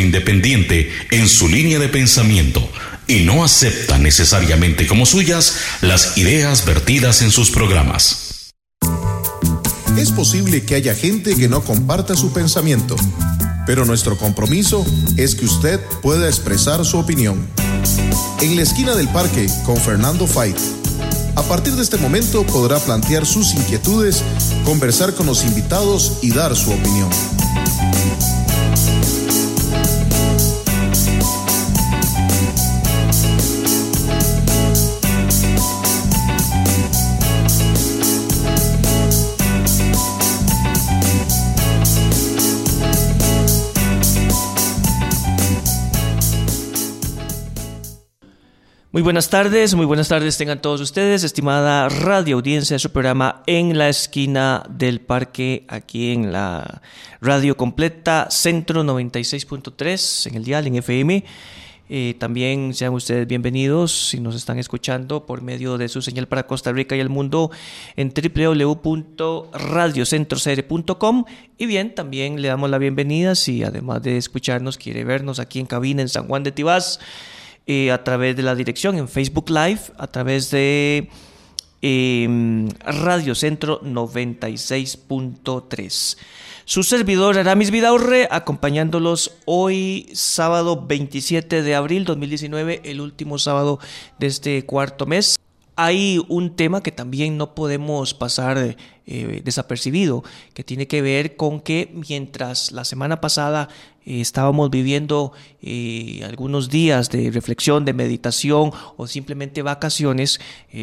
independiente en su línea de pensamiento y no acepta necesariamente como suyas las ideas vertidas en sus programas. Es posible que haya gente que no comparta su pensamiento, pero nuestro compromiso es que usted pueda expresar su opinión. En la esquina del parque con Fernando Fight. A partir de este momento podrá plantear sus inquietudes, conversar con los invitados y dar su opinión. Muy buenas tardes, muy buenas tardes tengan todos ustedes, estimada radio audiencia de su programa En la esquina del parque, aquí en la radio completa Centro 96.3 en el dial, en FM. Eh, también sean ustedes bienvenidos si nos están escuchando por medio de su señal para Costa Rica y el mundo en www.radiocentrocr.com y bien, también le damos la bienvenida si además de escucharnos quiere vernos aquí en cabina en San Juan de Tibás eh, a través de la dirección en Facebook Live, a través de em, Radio Centro 96.3. Su servidor Aramis Vidaurre, acompañándolos hoy, sábado 27 de abril 2019, el último sábado de este cuarto mes hay un tema que también no podemos pasar eh, desapercibido, que tiene que ver con que mientras la semana pasada eh, estábamos viviendo eh, algunos días de reflexión, de meditación o simplemente vacaciones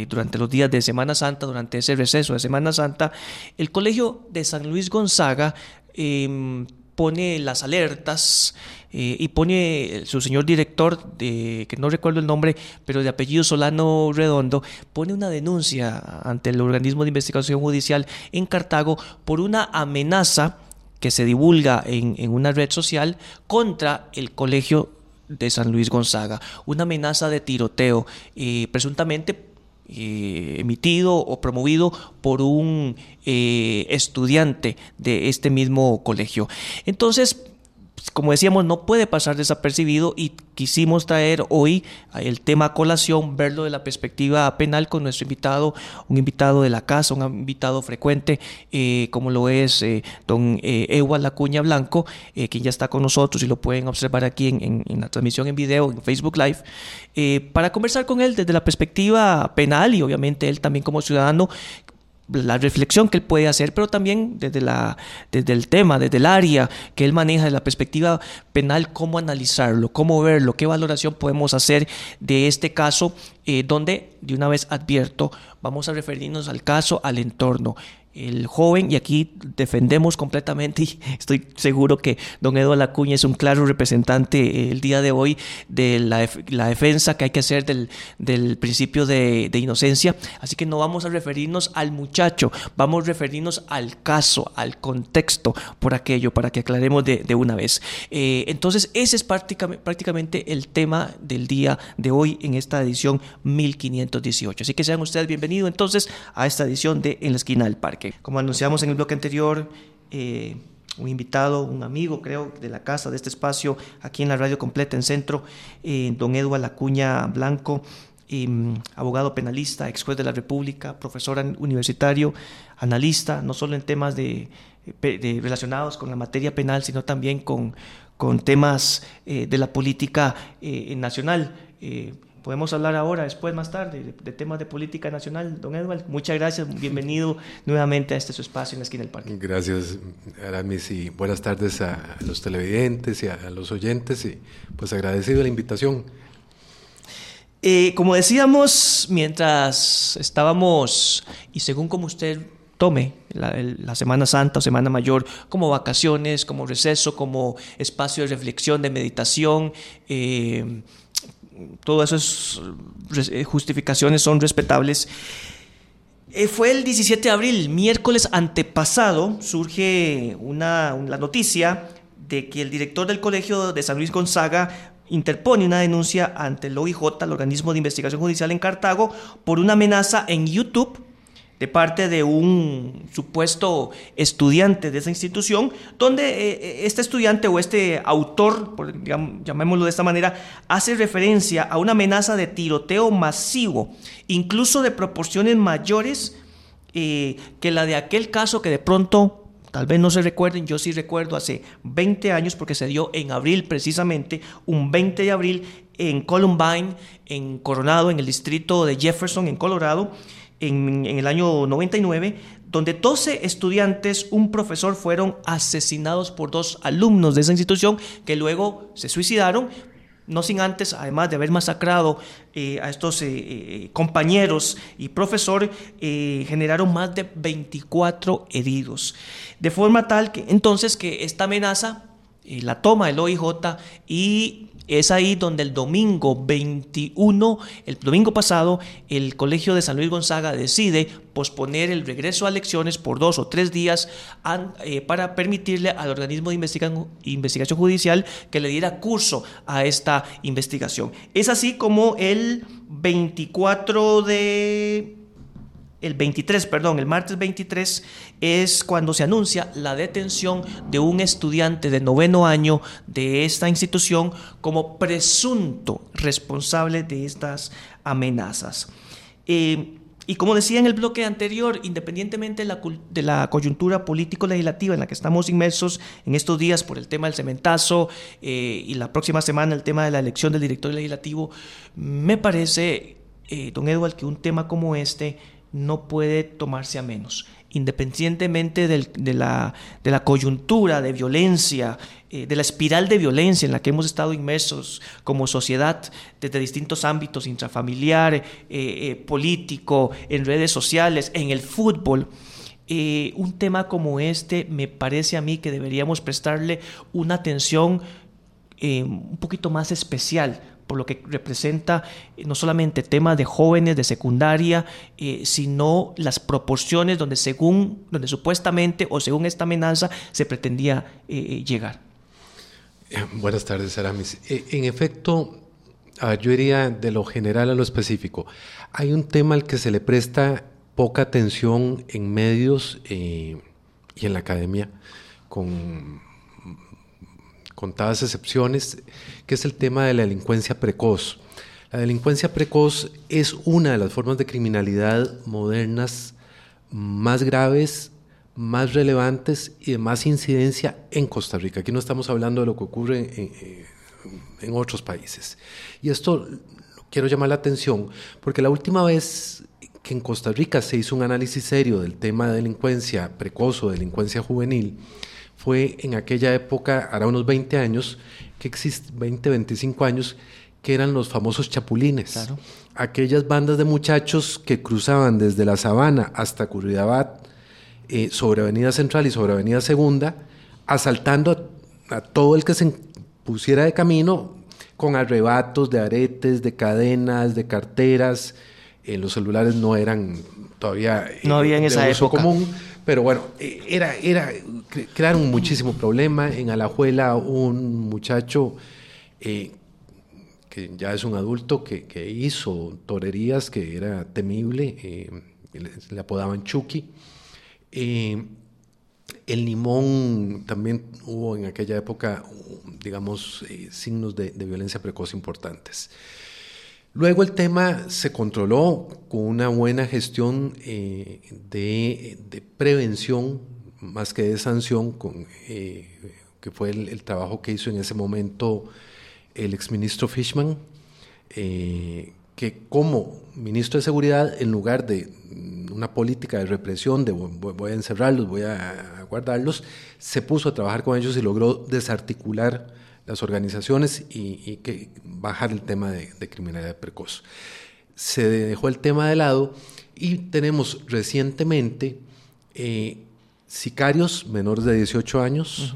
durante los días de Semana Santa, durante ese receso de Semana Santa, el Colegio de San Luis Gonzaga em, pone las alertas eh, y pone su señor director, de, que no recuerdo el nombre, pero de apellido Solano Redondo, pone una denuncia ante el organismo de investigación judicial en Cartago por una amenaza que se divulga en, en una red social contra el colegio de San Luis Gonzaga, una amenaza de tiroteo, eh, presuntamente eh, emitido o promovido por un eh, estudiante de este mismo colegio. Entonces, como decíamos, no puede pasar desapercibido y quisimos traer hoy el tema colación, verlo de la perspectiva penal con nuestro invitado, un invitado de la casa, un invitado frecuente, eh, como lo es eh, don eh, Ewa Lacuña Blanco, eh, quien ya está con nosotros y lo pueden observar aquí en, en la transmisión en video en Facebook Live, para conversar con él desde la perspectiva penal y obviamente él también como ciudadano la reflexión que él puede hacer, pero también desde, la, desde el tema, desde el área que él maneja, desde la perspectiva penal, cómo analizarlo, cómo verlo, qué valoración podemos hacer de este caso, eh, donde, de una vez advierto, vamos a referirnos al caso, al entorno el joven, y aquí defendemos completamente, y estoy seguro que don Eduardo Lacuña es un claro representante eh, el día de hoy de la, defensa que hay que hacer del, del principio de, de, inocencia. Así que no vamos a referirnos al muchacho, vamos a referirnos al caso, al contexto por aquello, para que aclaremos de, de una vez. Eh, entonces, ese es prácticamente, prácticamente el tema del día de hoy en esta edición 1518. Así que sean ustedes bienvenidos entonces a esta edición de En la esquina del parque. Como anunciamos en el bloque anterior, eh, un invitado, un amigo, creo, de la casa, de este espacio, aquí en la radio completa en centro, eh, don Eduardo Lacuña Blanco, eh, abogado penalista, ex juez de la República, profesor universitario, analista, no solo en temas de, relacionados con la materia penal, sino también con, con temas de la política nacional. Podemos hablar ahora, después, más tarde, de, de, temas de política nacional. Don Edward, muchas gracias. Bienvenido nuevamente a este su espacio en la esquina del parque. Gracias, Aramis, y buenas tardes a los televidentes y a, los oyentes. Y pues agradecido la invitación. Eh, como decíamos, mientras estábamos, y según como usted tome la, la, Semana Santa o Semana Mayor como vacaciones, como receso, como espacio de reflexión, de meditación, eh, todas esas eh, justificaciones son respetables. Eh, fue el 17 de abril, miércoles antepasado, surge una, la noticia de que el director del Colegio de San Luis Gonzaga interpone una denuncia ante el OIJ, el Organismo de Investigación Judicial en Cartago, por una amenaza en YouTube de parte de un supuesto estudiante de esa institución, donde eh, eh, este estudiante o este autor, llamémoslo de esta manera, hace referencia a una amenaza de tiroteo masivo, incluso de proporciones mayores eh, que la de aquel caso que de pronto Tal vez no se recuerden, yo sí recuerdo hace 20 años porque se dio en abril precisamente, un 20 de abril en Columbine, en Coronado, en el distrito de Jefferson, en Colorado, en, el año 99, donde 12 estudiantes, un profesor fueron asesinados por dos alumnos de esa institución que luego se suicidaron, no sin antes, además de haber masacrado eh, a estos eh, eh, compañeros y profesor, generaron más de 24 heridos. De forma tal que entonces que esta amenaza la toma el OIJ y es ahí donde el domingo 21, el domingo pasado, el Colegio de San Luis Gonzaga decide posponer el regreso a elecciones por dos o tres días eh, para permitirle al organismo de investigación judicial que le diera curso a esta investigación. Es así como el 24 de el 23, perdón, el martes 23 es cuando se anuncia la detención de un estudiante de noveno año de esta institución como presunto responsable de estas amenazas. Eh, y como decía en el bloque anterior, independientemente de la, coyuntura político-legislativa en la que estamos inmersos en estos días por el tema del cementazo eh, y la próxima semana el tema de la elección del director legislativo, me parece, eh, don Edward, que un tema como este no puede tomarse a menos, independientemente de, la, coyuntura de violencia, eh, de la espiral de violencia en la que hemos estado inmersos como sociedad desde distintos ámbitos, intrafamiliar, eh, eh, político, en redes sociales, en el fútbol. un tema como este me parece a mí que deberíamos prestarle una atención un poquito más especial por lo que representa eh, no solamente temas de jóvenes de secundaria, eh, sino las proporciones donde según, donde supuestamente o según esta amenaza se pretendía eh, llegar. Buenas tardes, Aramis. en efecto, yo iría de lo general a lo específico. Hay un tema al que se le presta poca atención en medios y en la academia, con contadas excepciones, que es el tema de la delincuencia precoz. La delincuencia precoz es una de las formas de criminalidad modernas más graves, más relevantes y de más incidencia en Costa Rica. Aquí no estamos hablando de lo que ocurre en, otros países. Y esto quiero llamar la atención porque la última vez que en Costa Rica se hizo un análisis serio del tema de delincuencia precoz o delincuencia juvenil, fue en aquella época, hará unos 20 años, que existe, 20, 25 años, que eran los famosos chapulines. Aquellas bandas de muchachos que cruzaban desde la sabana hasta Curridabat, eh, sobre Avenida Central y sobre Avenida Segunda, asaltando a, todo el que se pusiera de camino con arrebatos de aretes, de cadenas, de carteras. Eh, los celulares no eran todavía no había en esa época. común pero bueno, eh, era, era, crearon muchísimo problema. En Alajuela un muchacho eh, que ya es un adulto que, hizo torerías que era temible, eh, le, apodaban Chucky. el limón también hubo en aquella época, digamos, signos de, de violencia precoz importantes. Luego el tema se controló con una buena gestión eh, de, prevención más que de sanción, con, eh, que fue el, trabajo que hizo en ese momento el exministro Fishman, eh, que como ministro de Seguridad, en lugar de una política de represión, de voy a encerrarlos, voy a guardarlos, se puso a trabajar con ellos y logró desarticular las organizaciones y, que bajar el tema de, criminalidad precoz. Se dejó el tema de lado y tenemos recientemente eh, sicarios menores de 18 años,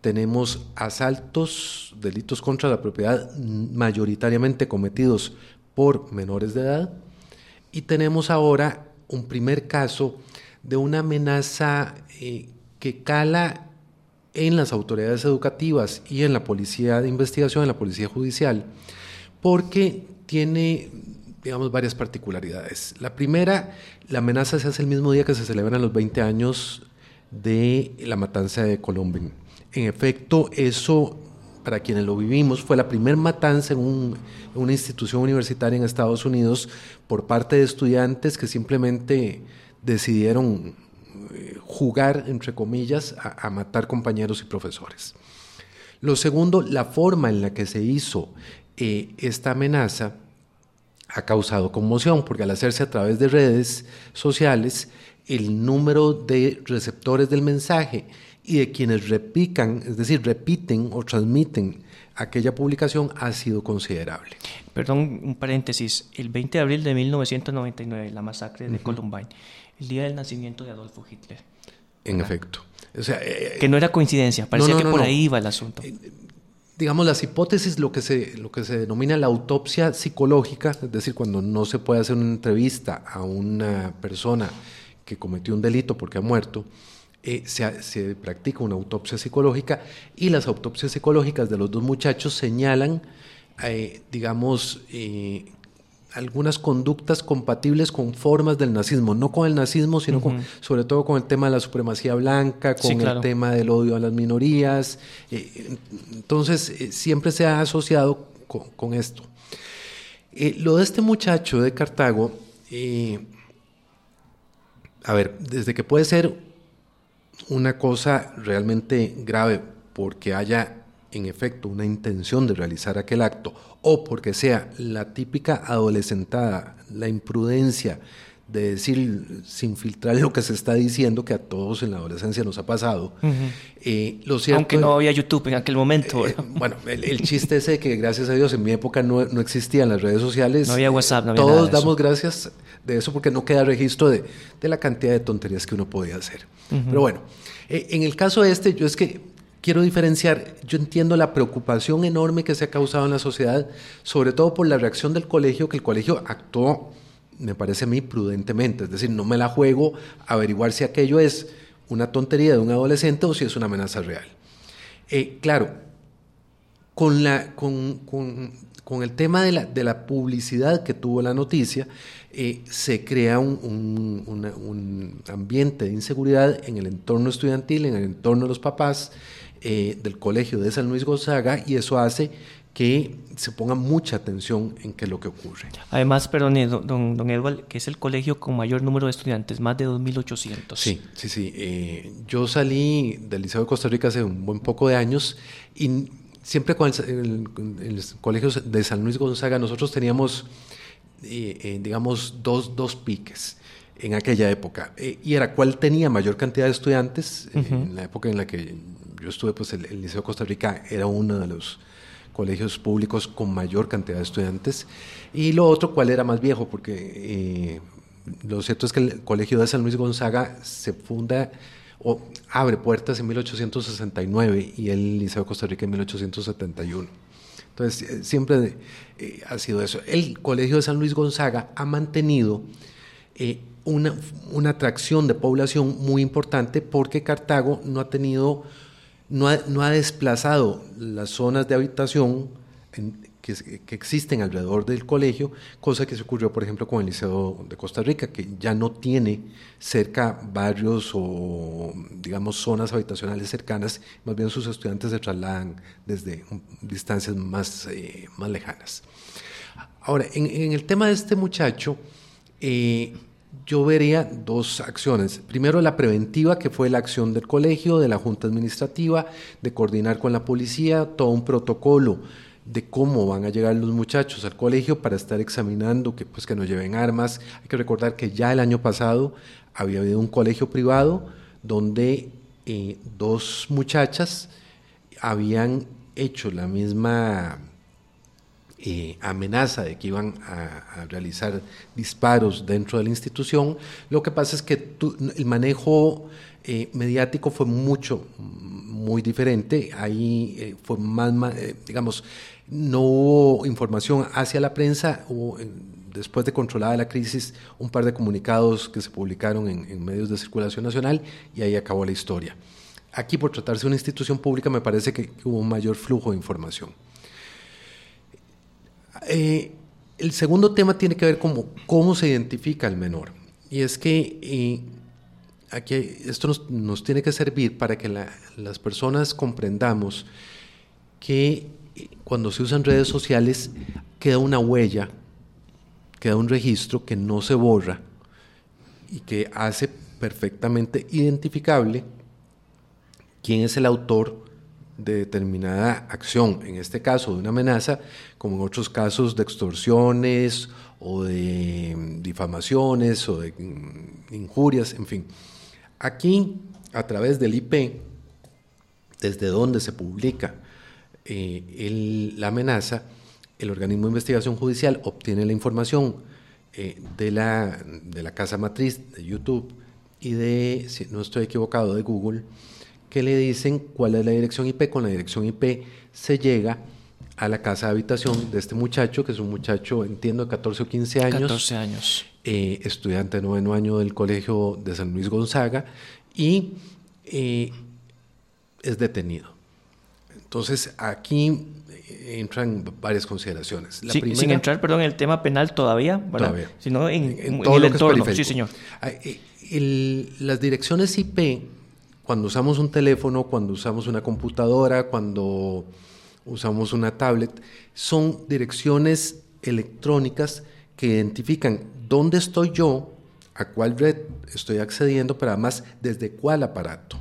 tenemos asaltos, delitos contra la propiedad mayoritariamente cometidos por menores de edad. Y tenemos ahora un primer caso de una amenaza eh, que cala en las autoridades educativas y en la policía de investigación, en la policía judicial, porque tiene digamos, varias particularidades. La primera, la amenaza se hace el mismo día que se celebran los 20 años de la matanza de Colombia. En efecto, eso, para quienes lo vivimos, fue la primera matanza en, una institución universitaria en Estados Unidos por parte de estudiantes que simplemente decidieron eh, jugar, entre comillas, a, matar compañeros y profesores. Lo segundo, la forma en la que se hizo eh, esta amenaza ha causado conmoción, porque al hacerse a través de redes sociales, el número de receptores del mensaje y de quienes repican, es decir, repiten o transmiten aquella publicación ha sido considerable. Perdón, un paréntesis. El 20 de abril de 1999, la masacre de Columbine, el día del nacimiento de Adolfo Hitler. En efecto. Eh, que no era coincidencia, parecía que por ahí iba el asunto. Eh, digamos, las hipótesis, lo que, se, lo que se denomina la autopsia psicológica, es decir, cuando no se puede hacer una entrevista a una persona que cometió un delito porque ha muerto, eh, se, practica una autopsia psicológica y las autopsias psicológicas de los dos muchachos señalan, eh, digamos, eh, algunas conductas compatibles con formas del nazismo, no con el nazismo, sino sobre todo con el tema de la supremacía blanca, con el tema del odio a las minorías. entonces, siempre se ha asociado con, esto. lo de este muchacho de Cartago, a ver, desde que puede ser una cosa realmente grave porque haya en efecto una intención de realizar aquel acto o porque sea la típica adolescentada, la imprudencia de decir sin filtrar lo que se está diciendo, que a todos en la adolescencia nos ha pasado. Eh, Aunque no había YouTube en aquel momento. Eh, bueno, el, chiste ese de que gracias a Dios en mi época no, no existían las redes sociales. No había WhatsApp, no había Todos damos gracias de eso porque no queda registro de, de, la cantidad de tonterías que uno podía hacer. Pero bueno, eh, en el caso este, yo es que quiero diferenciar, yo entiendo la preocupación enorme que se ha causado en la sociedad, sobre todo por la reacción del colegio, que el colegio actuó, me parece a mí, prudentemente, es decir, no me la juego a averiguar si aquello es una tontería de un adolescente o si es una amenaza real. Eh, claro, con, la, con, con, con el tema de la, de la publicidad que tuvo la noticia, eh, se crea un, ambiente de inseguridad en el entorno estudiantil, en el entorno de los papás eh, del colegio de San Luis Gonzaga y eso hace que se ponga mucha atención en qué es lo que ocurre. Además, perdón, eh, don, don Edward, que es el colegio con mayor número de estudiantes, más de 2.800. Sí, sí, sí. yo salí del Liceo de Costa Rica hace un buen poco de años y siempre con el, el colegio de San Luis Gonzaga nosotros teníamos eh, digamos, dos, dos piques en aquella época. Eh, y era cuál tenía mayor cantidad de estudiantes. Eh, en la época en la que yo estuve, pues el, Liceo Costa Rica era uno de los colegios públicos con mayor cantidad de estudiantes. Y lo otro, cuál era más viejo, porque lo cierto es que el Colegio de San Luis Gonzaga se funda o abre puertas en 1869 y el Liceo Costa Rica en 1871. Entonces, eh, siempre eh, ha sido eso. El Colegio de San Luis Gonzaga ha mantenido eh, una, atracción de población muy importante porque Cartago no ha tenido, no ha, no ha desplazado las zonas de habitación en, que, existen alrededor del colegio, cosa que se ocurrió, por ejemplo, con el Liceo de Costa Rica, que ya no tiene cerca barrios o, digamos, zonas habitacionales cercanas, más bien sus estudiantes se trasladan desde distancias más, eh, más lejanas. Ahora, en, el tema de este muchacho, eh, yo vería dos acciones. Primero, la preventiva, que fue la acción del colegio, de la junta administrativa, de coordinar con la policía, todo un protocolo de cómo van a llegar los muchachos al colegio para estar examinando que, pues, que no lleven armas. Hay que recordar que ya el año pasado había habido un colegio privado donde eh, dos muchachas habían hecho la misma eh, amenaza de que iban a, realizar disparos dentro de la institución. Lo que pasa es que el manejo eh, mediático fue mucho, muy diferente. Ahí fue más, más digamos, no hubo información hacia la prensa, hubo, después de controlada la crisis, un par de comunicados que se publicaron en, medios de circulación nacional y ahí acabó la historia. Aquí, por tratarse de una institución pública, me parece que, hubo un mayor flujo de información. Eh, el segundo tema tiene que ver con cómo se identifica el menor. Y es que eh, aquí esto nos, tiene que servir para que las personas comprendamos que eh, cuando se usan redes sociales queda una huella, queda un registro que no se borra y que hace perfectamente identificable quién es el autor de determinada acción, en este caso de una amenaza, como en otros casos de extorsiones o de mm, difamaciones o de mm, injurias, en fin. Aquí, a través del IP, desde donde se publica eh, la amenaza, el organismo de investigación judicial obtiene la información eh, de, la, de la casa matriz de YouTube y de, si no estoy equivocado, de Google, que le dicen cuál es la dirección IP. Con la dirección IP se llega a la casa de habitación de este muchacho, que es un muchacho, entiendo, de 14 o 15 años. 14 años. Eh, estudiante de noveno año del Colegio de San Luis Gonzaga, y eh, es detenido. Entonces, aquí eh, entran varias consideraciones. La sin entrar, perdón, en el tema penal todavía, Todavía. Sino en, en, todo el entorno. Sí, señor. las direcciones IP cuando usamos un teléfono, cuando usamos una computadora, cuando usamos una tablet, son direcciones electrónicas que identifican dónde estoy yo, a cuál red estoy accediendo, pero además desde cuál aparato.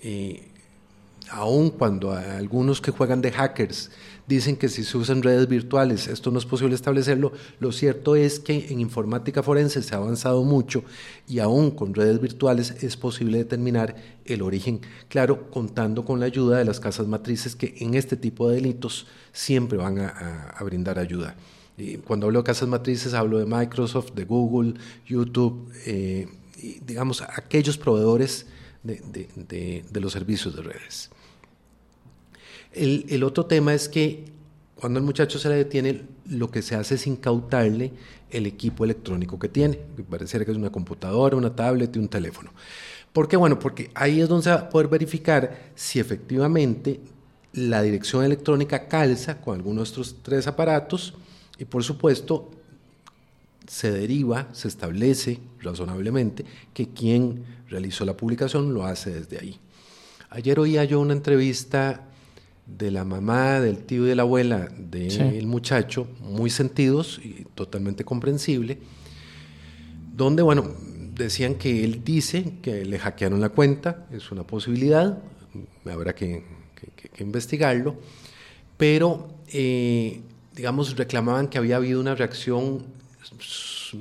Eh, aun cuando algunos que juegan de hackers dicen que si se usan redes virtuales esto no es posible establecerlo, lo cierto es que en informática forense se ha avanzado mucho y aún con redes virtuales es posible determinar el origen, claro, contando con la ayuda de las casas matrices que en este tipo de delitos siempre van a, brindar ayuda. cuando hablo de casas matrices hablo de Microsoft, de Google, YouTube, eh, digamos aquellos proveedores de los servicios de redes. El, otro tema es que cuando el muchacho se le detiene, lo que se hace es incautarle el equipo electrónico que tiene, que pareciera que es una computadora, una tablet y un teléfono. ¿Por qué? Bueno, porque ahí es donde se va a poder verificar si efectivamente la dirección electrónica calza con alguno de estos tres aparatos y por supuesto se deriva, se establece razonablemente que quien realizó la publicación lo hace desde ahí. Ayer oía yo una entrevista de la mamá, del tío y de la abuela del muchacho, muy sentidos y totalmente comprensible, donde, bueno, decían que él dice que le hackearon la cuenta, es una posibilidad, habrá que, investigarlo, pero, eh, digamos, reclamaban que había habido una reacción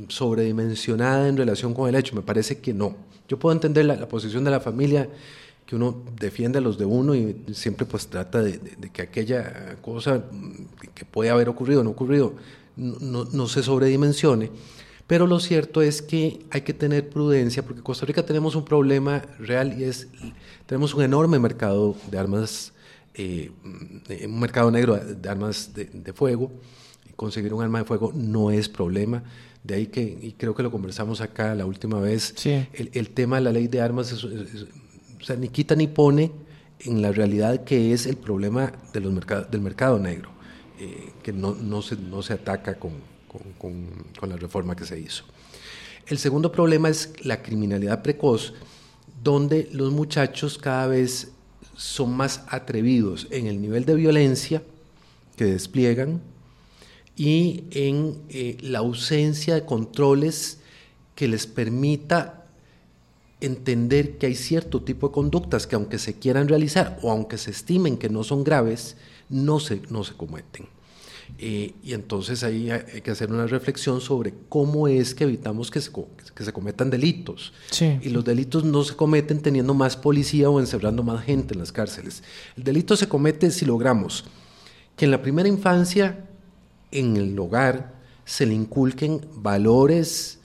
sobredimensionada en relación con el hecho. Me parece que no. Yo puedo entender la posición de la familia que uno defiende a los de uno y siempre pues trata de, que aquella cosa que puede haber ocurrido o no ocurrido no, no, se sobredimensione. Pero lo cierto es que hay que tener prudencia porque en Costa Rica tenemos un problema real y es, tenemos un enorme mercado de armas, eh, un mercado negro de armas de, fuego. Conseguir un arma de fuego no es problema. De ahí que, y creo que lo conversamos acá la última vez, el, el, tema de la ley de armas es sea, ni quita ni pone en la realidad que es el problema del mercado negro, eh, que no, no, se, no se ataca con, con, con, la reforma que se hizo. El segundo problema es la criminalidad precoz, donde los muchachos cada vez son más atrevidos en el nivel de violencia que despliegan y en eh, la ausencia de controles que les permita entender que hay cierto tipo de conductas que aunque se quieran realizar o aunque se estimen que no son graves, no se, no se cometen. Eh, y entonces ahí hay que hacer una reflexión sobre cómo es que evitamos que se, que se cometan delitos. Y los delitos no se cometen teniendo más policía o encerrando más gente en las cárceles. El delito se comete si logramos que en la primera infancia, en el hogar, se le inculquen valores,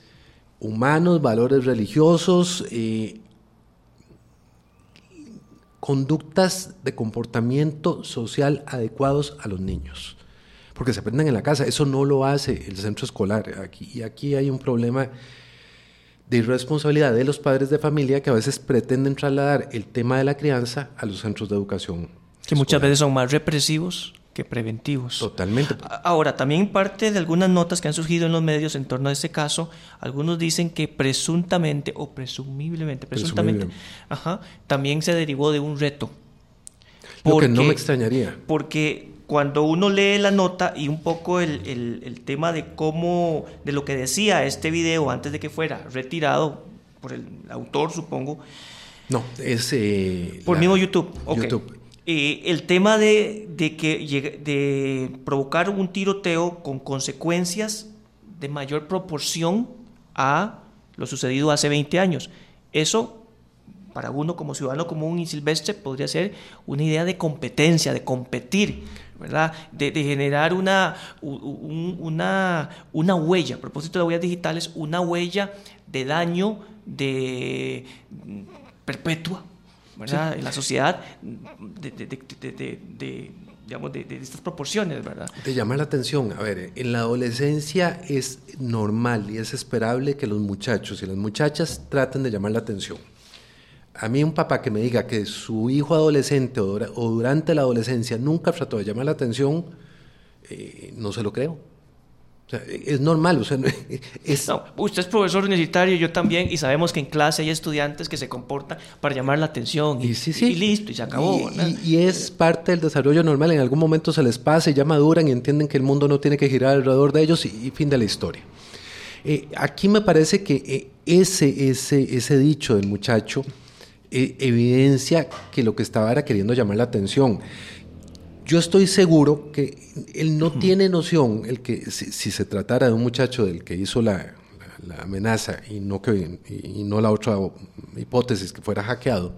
humanos, valores religiosos, eh, conductas de comportamiento social adecuados a los niños. Porque se aprenden en la casa, eso no lo hace el centro escolar. Aquí, y aquí hay un problema de irresponsabilidad de los padres de familia que a veces pretenden trasladar el tema de la crianza a los centros de educación. Que muchas veces son más represivos que preventivos. Totalmente. Ahora, también parte de algunas notas que han surgido en los medios en torno a este caso, algunos dicen que presuntamente o presumiblemente, presuntamente, Ajá, también se derivó de un reto. Lo que no me extrañaría. Porque cuando uno lee la nota y un poco el, el, tema de cómo, de lo que decía este video antes de que fuera retirado por el autor, supongo. No, es... Eh, por mismo YouTube. YouTube. Eh, el tema de, que, de provocar un tiroteo con consecuencias de mayor proporción a lo sucedido hace 20 años. Eso, para uno como ciudadano común y silvestre, podría ser una idea de competencia, de competir, ¿verdad? De, generar una, una, una huella, a propósito de huellas digitales, una huella de daño de perpetua en la sociedad de, digamos, de, estas proporciones, ¿verdad? Te llama la atención, a ver, en la adolescencia es normal y es esperable que los muchachos y las muchachas traten de llamar la atención. A mí un papá que me diga que su hijo adolescente o, durante la adolescencia nunca trató de llamar la atención, eh, no se lo creo es normal, o sea, es... usted es profesor universitario, yo también, y sabemos que en clase hay estudiantes que se comportan para llamar la atención y, listo, y se acabó. Y, es parte del desarrollo normal, en algún momento se les pasa y ya maduran y entienden que el mundo no tiene que girar alrededor de ellos y, fin de la historia. Eh, aquí me parece que eh, ese, ese, ese dicho del muchacho eh, evidencia que lo que estaba era queriendo llamar la atención yo estoy seguro que él no tiene noción, el que si, se tratara de un muchacho del que hizo la, amenaza y no, que, y, no la otra hipótesis que fuera hackeado,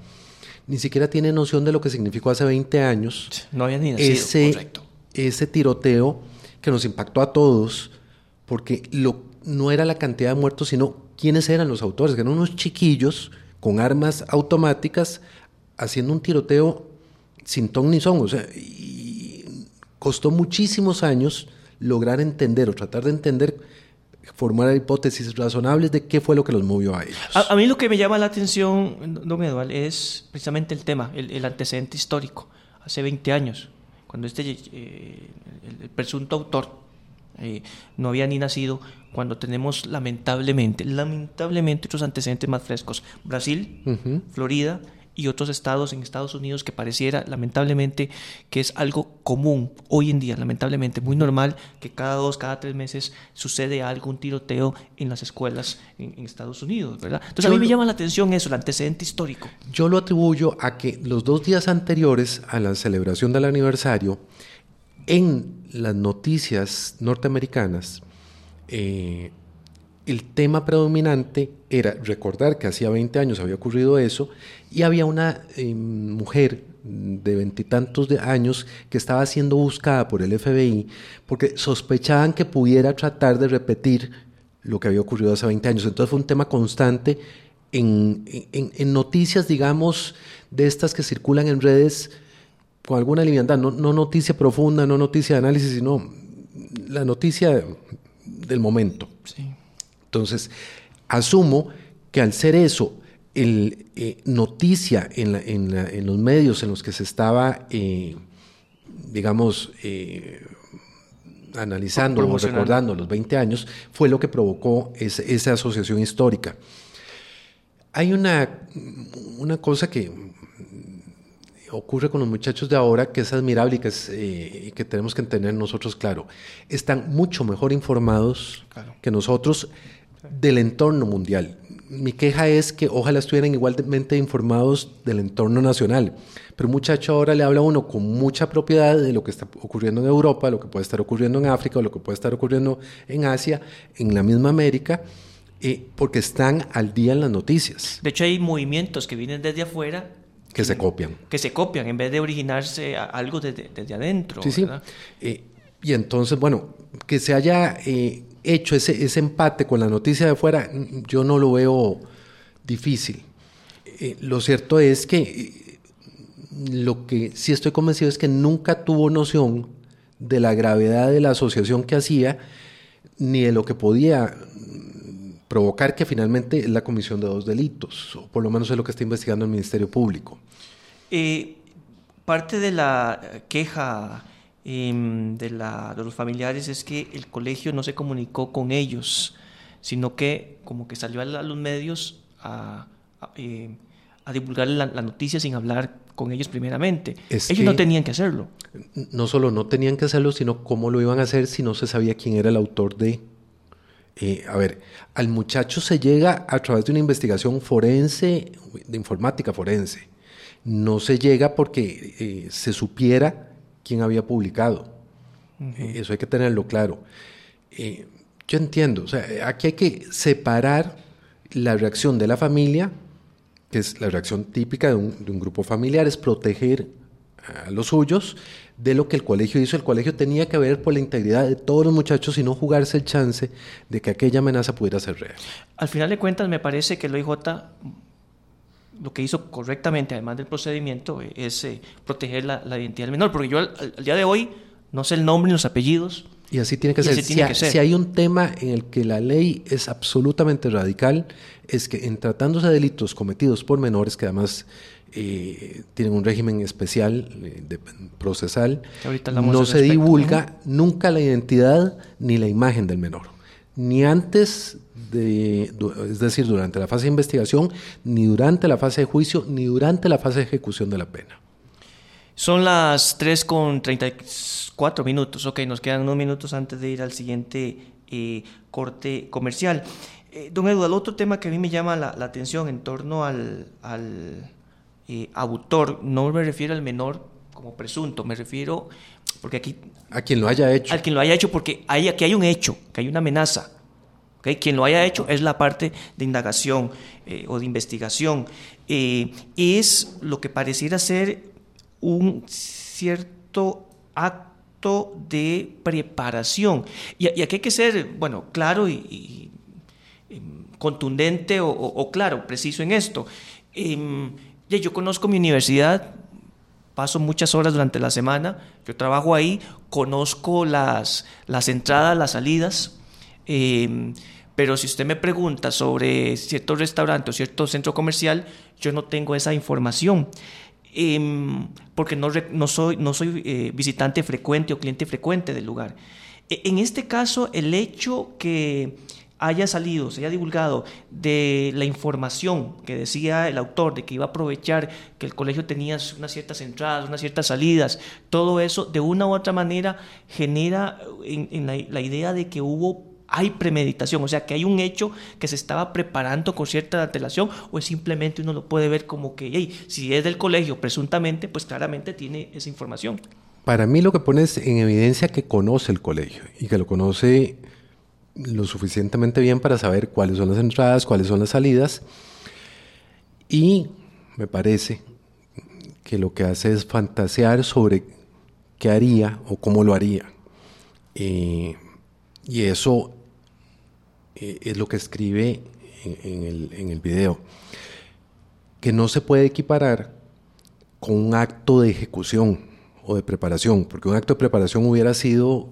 ni siquiera tiene noción de lo que significó hace 20 años no había ni nacido, ese, ese tiroteo que nos impactó a todos, porque lo, no era la cantidad de muertos, sino quiénes eran los autores, que eran unos chiquillos con armas automáticas haciendo un tiroteo sin ton ni son. O sea, costó muchísimos años lograr entender o tratar de entender, formar hipótesis razonables de qué fue lo que los movió a ellos. A, mí lo que me llama la atención, don Eduardo, es precisamente el tema, el, antecedente histórico. Hace 20 años, cuando este, eh, el, presunto autor eh, no había ni nacido, cuando tenemos lamentablemente, lamentablemente otros antecedentes más frescos. Brasil, Florida, y otros estados en Estados Unidos que pareciera lamentablemente que es algo común hoy en día, lamentablemente muy normal que cada dos, cada tres meses sucede algo, un tiroteo en las escuelas en, Estados Unidos, ¿verdad? Entonces a mí me llama la atención eso, el antecedente histórico. Yo lo atribuyo a que los dos días anteriores a la celebración del aniversario, en las noticias norteamericanas, eh, el tema predominante era recordar que hacía 20 años había ocurrido eso y había una eh, mujer de veintitantos de años que estaba siendo buscada por el FBI porque sospechaban que pudiera tratar de repetir lo que había ocurrido hace 20 años. Entonces fue un tema constante en, en, noticias, digamos, de estas que circulan en redes con alguna liviandad, no, no noticia profunda, no noticia de análisis, sino la noticia del momento. Sí. Entonces, asumo que al ser eso, el, eh, noticia en, los medios en los que se estaba, eh, digamos, eh, analizando o recordando los 20 años, fue lo que provocó esa asociación histórica. Hay una, una cosa que ocurre con los muchachos de ahora que es admirable y que, es, que tenemos que tener nosotros claro. Están mucho mejor informados que nosotros del entorno mundial. Mi queja es que ojalá estuvieran igualmente informados del entorno nacional. Pero un muchacho ahora le habla a uno con mucha propiedad de lo que está ocurriendo en Europa, lo que puede estar ocurriendo en África, o lo que puede estar ocurriendo en Asia, en la misma América, eh, porque están al día en las noticias. De hecho, hay movimientos que vienen desde afuera que se copian. Que se copian en vez de originarse algo desde, adentro. Sí, sí. Eh, y entonces, bueno, que se haya eh, hecho ese, ese empate con la noticia de afuera, yo no lo veo difícil. Eh, lo cierto es que eh, lo que sí estoy convencido es que nunca tuvo noción de la gravedad de la asociación que hacía, ni de lo que podía provocar que finalmente la comisión de dos delitos, o por lo menos es lo que está investigando el Ministerio Público. parte de la queja de, la, de los familiares es que el colegio no se comunicó con ellos, sino que como que salió a, los medios a, eh, divulgar la, noticia sin hablar con ellos primeramente. ellos no tenían que hacerlo. No solo no tenían que hacerlo, sino cómo lo iban a hacer si no se sabía quién era el autor de... Eh, a ver, al muchacho se llega a través de una investigación forense, de informática forense. No se llega porque eh, se supiera quién había publicado. eso hay que tenerlo claro. Yo entiendo, o sea, aquí hay que separar la reacción de la familia, que es la reacción típica de un, grupo familiar, es proteger a los suyos de lo que el colegio hizo. El colegio tenía que ver por la integridad de todos los muchachos y no jugarse el chance de que aquella amenaza pudiera ser real. Al final de cuentas, me parece que el OIJ lo que hizo correctamente, además del procedimiento, es eh, proteger la, identidad del menor, porque yo al, día de hoy no sé el nombre ni los apellidos y así tiene que, ser. si, hay un tema en el que la ley es absolutamente radical, es que en tratándose de delitos cometidos por menores, que además eh, tienen un régimen especial eh, de, procesal, no se divulga nunca la identidad ni la imagen del menor. Ni antes de, es decir, durante la fase de investigación, ni durante la fase de juicio, ni durante la fase de ejecución de la pena. Son las 3 con 34 minutos. Ok, nos quedan unos minutos antes de ir al siguiente eh, corte comercial. Eh, don Eduardo, otro tema que a mí me llama la, atención en torno al, al eh, autor, no me refiero al menor como presunto, me refiero, porque aquí... A quien lo haya hecho. A quien lo haya hecho, porque hay, aquí hay un hecho, que hay una amenaza. ¿okay? Quien lo haya hecho es la parte de indagación o de investigación. es lo que pareciera ser un cierto acto de preparación. Y, aquí hay que ser, bueno, claro y, contundente o, claro, preciso en esto. Em, yo conozco mi universidad, paso muchas horas durante la semana, yo trabajo ahí, conozco las, las entradas, las salidas, em, pero si usted me pregunta sobre cierto restaurante o cierto centro comercial, yo no tengo esa información. Em, porque no, no soy, no soy eh, visitante frecuente o cliente frecuente del lugar. E, en este caso, el hecho que haya salido, se haya divulgado de la información que decía el autor de que iba a aprovechar que el colegio tenía unas ciertas entradas, unas ciertas salidas, todo eso de una u otra manera genera en, la idea de que hubo hay premeditación, o sea que hay un hecho que se estaba preparando con cierta antelación o es simplemente uno lo puede ver como que, hey, si es del colegio presuntamente, pues claramente tiene esa información. Para mí lo que pone es en evidencia que conoce el colegio y que lo conoce lo suficientemente bien para saber cuáles son las entradas, cuáles son las salidas y me parece que lo que hace es fantasear sobre qué haría o cómo lo haría. Eh, y eso eh, es lo que escribe en, el, en el video, que no se puede equiparar con un acto de ejecución o de preparación, porque un acto de preparación hubiera sido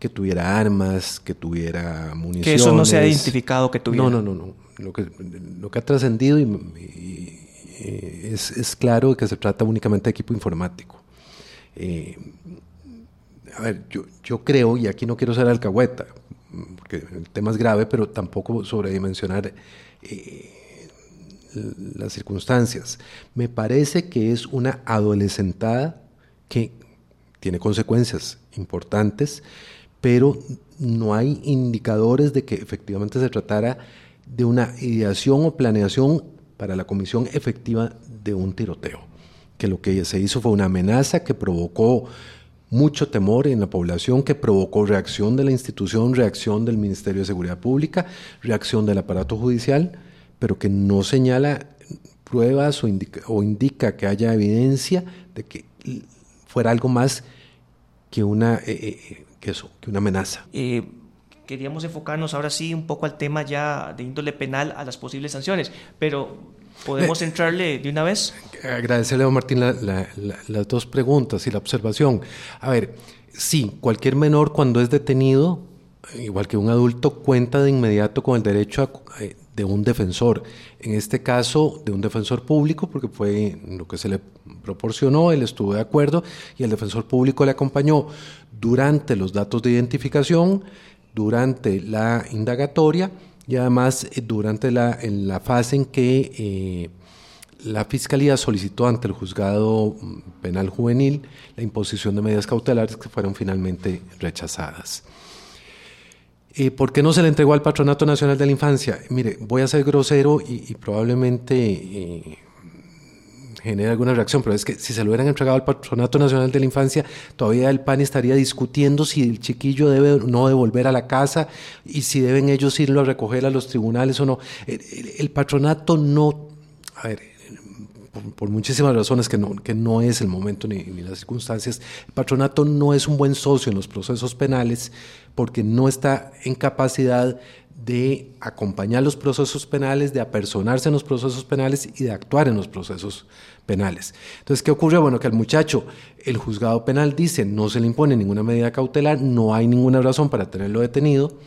que tuviera armas, que tuviera municiones. Que eso no se ha identificado que tuviera. No, no, no, no. Lo que, lo que ha trascendido y, es, es, claro que se trata únicamente de equipo informático. Eh, a ver, yo, yo creo, y aquí no quiero ser alcahueta, porque el tema es grave, pero tampoco sobredimensionar eh, las circunstancias. Me parece que es una adolescentada que tiene consecuencias importantes, pero no hay indicadores de que efectivamente se tratara de una ideación o planeación para la comisión efectiva de un tiroteo, que lo que se hizo fue una amenaza que provocó mucho temor en la población que provocó reacción de la institución, reacción del Ministerio de Seguridad Pública, reacción del aparato judicial, pero que no señala pruebas o indica, que haya evidencia de que fuera algo más que una, eh, eh, que eso, que una amenaza. Eh, queríamos enfocarnos ahora sí un poco al tema ya de índole penal, a las posibles sanciones, pero ¿podemos entrarle de una vez? Agradecerle a Martín las dos preguntas y la observación. A ver, sí, cualquier menor cuando es detenido, igual que un adulto, cuenta de inmediato con el derecho de un defensor. En este caso, de un defensor público, porque fue lo que se le proporcionó, él estuvo de acuerdo y el defensor público le acompañó durante los datos de identificación, durante la indagatoria y además eh, durante la, en la fase en que eh, la Fiscalía solicitó ante el juzgado penal juvenil la imposición de medidas cautelares que fueron finalmente rechazadas. Eh, ¿Por qué no se le entregó al Patronato Nacional de la Infancia? Mire, voy a ser grosero y, probablemente genere alguna reacción, pero es que si se lo hubieran entregado al Patronato Nacional de la Infancia, todavía el PAN estaría discutiendo si el chiquillo debe o no devolver a la casa y si deben ellos irlo a recoger a los tribunales o no. el patronato no... A ver, por, muchísimas razones que no, que no es el momento ni, las circunstancias, el patronato no es un buen socio en los procesos penales porque no está en capacidad de acompañar los procesos penales, de apersonarse en los procesos penales y de actuar en los procesos penales. Entonces, ¿qué ocurre? Bueno, que al muchacho el juzgado penal dice no se le impone ninguna medida cautelar, no hay ninguna razón para tenerlo detenido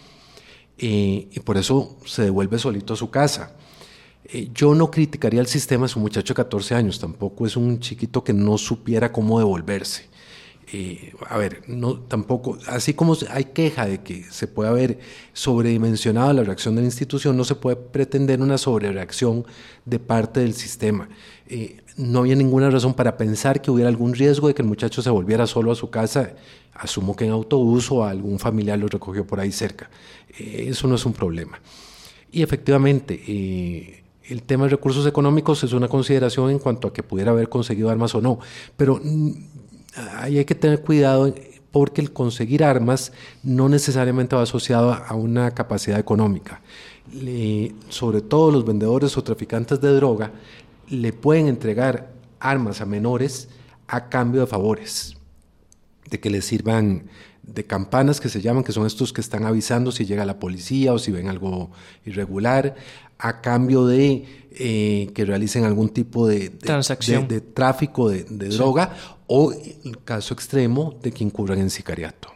eh, y por eso se devuelve solito a su casa. Eh, yo no criticaría el sistema, es un muchacho de 14 años, tampoco es un chiquito que no supiera cómo devolverse. Eh, a ver, no, tampoco, así como hay queja de que se puede haber sobredimensionado la reacción de la institución, no se puede pretender una sobrereacción de parte del sistema. Eh, no había ninguna razón para pensar que hubiera algún riesgo de que el muchacho se volviera solo a su casa, asumo que en autobús o algún familiar lo recogió por ahí cerca. eso no es un problema. Y efectivamente, el tema de recursos económicos es una consideración en cuanto a que pudiera haber conseguido armas o no, pero mm, ahí hay que tener cuidado porque el conseguir armas no necesariamente va asociado a una capacidad económica. sobre todo los vendedores o traficantes de droga le pueden entregar armas a menores a cambio de favores, de que les sirvan de campanas que se llaman, que son estos que están avisando si llega la policía o si ven algo irregular, a cambio de eh, que realicen algún tipo de, Transacción. de, tráfico de, droga o, el caso extremo, de que incurran en sicariato.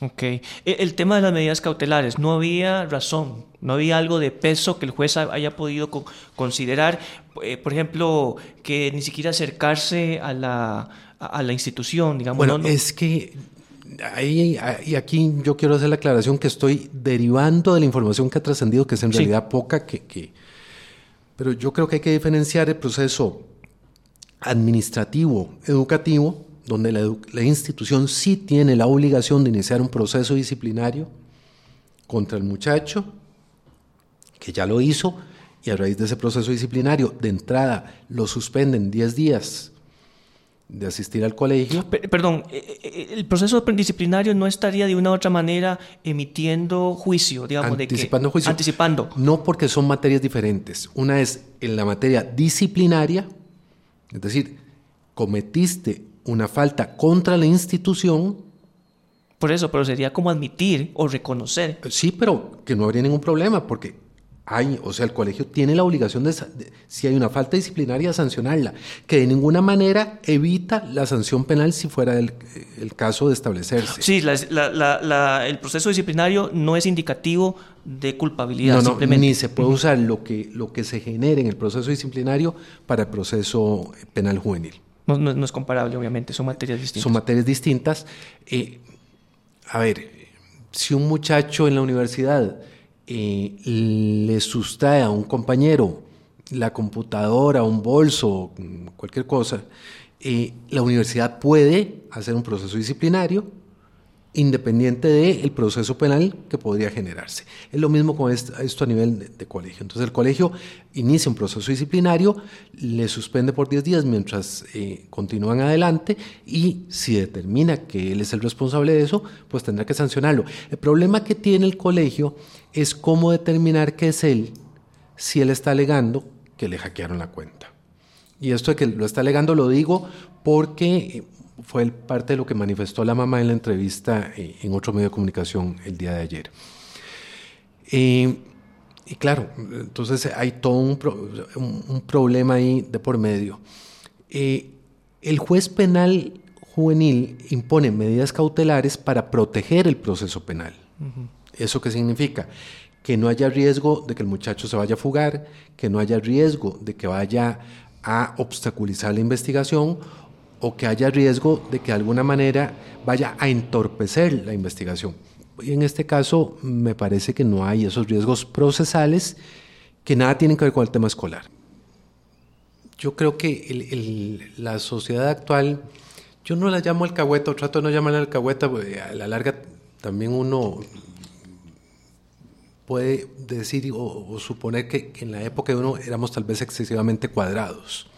Ok. E, el tema de las medidas cautelares, no había razón, no había algo de peso que el juez haya podido considerar, eh, por ejemplo, que ni siquiera acercarse a la, a la institución, digamos. Bueno, es que ahí, y aquí yo quiero hacer la aclaración que estoy derivando de la información que ha trascendido, que es en realidad poca, que, pero yo creo que hay que diferenciar el proceso administrativo, educativo, donde la, la, institución sí tiene la obligación de iniciar un proceso disciplinario contra el muchacho, que ya lo hizo, y a raíz de ese proceso disciplinario, de entrada, lo suspenden 10 días de asistir al colegio. perdón, eh, eh, el proceso disciplinario no estaría de una u otra manera emitiendo juicio, digamos, anticipando de juicio. Anticipando. No porque son materias diferentes. Una es en la materia disciplinaria, es decir, cometiste una falta contra la institución. Por eso, pero sería como admitir o reconocer. Sí, pero que no habría ningún problema, porque hay, o sea, el colegio tiene la obligación de, si hay una falta disciplinaria, sancionarla, que de ninguna manera evita la sanción penal si fuera el, caso de establecerse. Sí, el proceso disciplinario no es indicativo de culpabilidad. No, simplemente. ni se puede usar lo que, lo que se genere en el proceso disciplinario para el proceso penal juvenil. No, es comparable, obviamente, son materias distintas. Son materias distintas. Eh, a ver, si un muchacho en la universidad eh, le sustrae a un compañero la computadora, un bolso, cualquier cosa, eh, la universidad puede hacer un proceso disciplinario independiente del proceso penal que podría generarse. Es lo mismo con esto, a nivel de, colegio. Entonces el colegio inicia un proceso disciplinario, le suspende por 10 días mientras eh, continúan adelante y si determina que él es el responsable de eso, pues tendrá que sancionarlo. El problema que tiene el colegio es cómo determinar que es él si él está alegando que le hackearon la cuenta. Y esto de que lo está alegando lo digo porque fue parte de lo que manifestó la mamá en la entrevista eh, en otro medio de comunicación el día de ayer. y claro, entonces hay todo un, problema ahí de por medio. Eh, el juez penal juvenil impone medidas cautelares para proteger el proceso penal. ¿Eso qué significa? que no haya riesgo de que el muchacho se vaya a fugar, que no haya riesgo de que vaya a obstaculizar la investigación o que haya riesgo de que de alguna manera vaya a entorpecer la investigación. Y en este caso me parece que no hay esos riesgos procesales que nada tienen que ver con el tema escolar. Yo creo que la sociedad actual, yo no la llamo alcahueta, o trato de no llamarla alcahueta, porque a la larga también uno puede decir o, suponer que, en la época de uno éramos tal vez excesivamente cuadrados.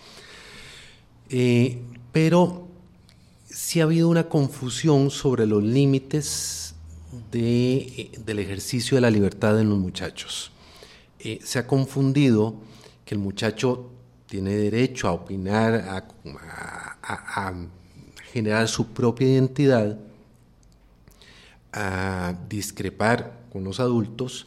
Eh, pero sí ha habido una confusión sobre los límites de, del ejercicio de la libertad en los muchachos. Eh, se ha confundido que el muchacho tiene derecho a opinar, a, generar su propia identidad, a discrepar con los adultos,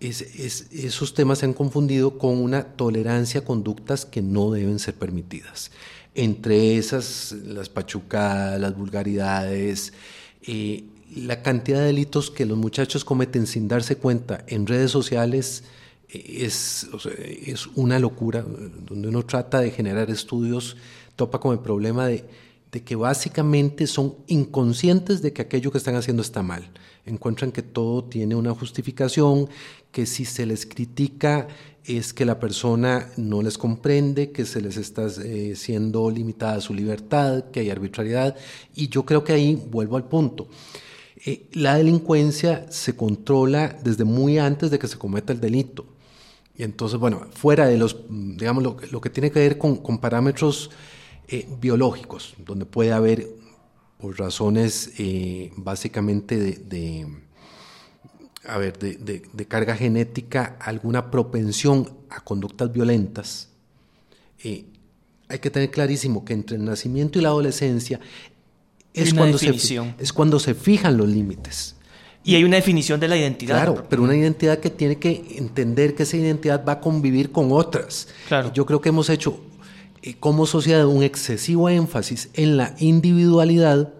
es, esos temas se han confundido con una tolerancia a conductas que no deben ser permitidas. Entre esas, las pachucadas, las vulgaridades, eh, la cantidad de delitos que los muchachos cometen sin darse cuenta en redes sociales eh, es, es una locura, donde uno trata de generar estudios, topa con el problema de de que básicamente son inconscientes de que aquello que están haciendo está mal. Encuentran que todo tiene una justificación, que si se les critica es que la persona no les comprende, que se les está eh, siendo limitada su libertad, que hay arbitrariedad. Y yo creo que ahí vuelvo al punto. Eh, la delincuencia se controla desde muy antes de que se cometa el delito. Y entonces, bueno, fuera de los, digamos, lo, lo que tiene que ver con, con parámetros eh, biológicos, donde puede haber, por razones eh, básicamente de, a ver, de, carga genética, alguna propensión a conductas violentas, eh, hay que tener clarísimo que entre el nacimiento y la adolescencia es cuando, se, es cuando se fijan los límites. Y hay una definición de la identidad. Claro, pero una identidad que tiene que entender que esa identidad va a convivir con otras. Claro. Yo creo que hemos hecho eh, como sociedad un excesivo énfasis en la individualidad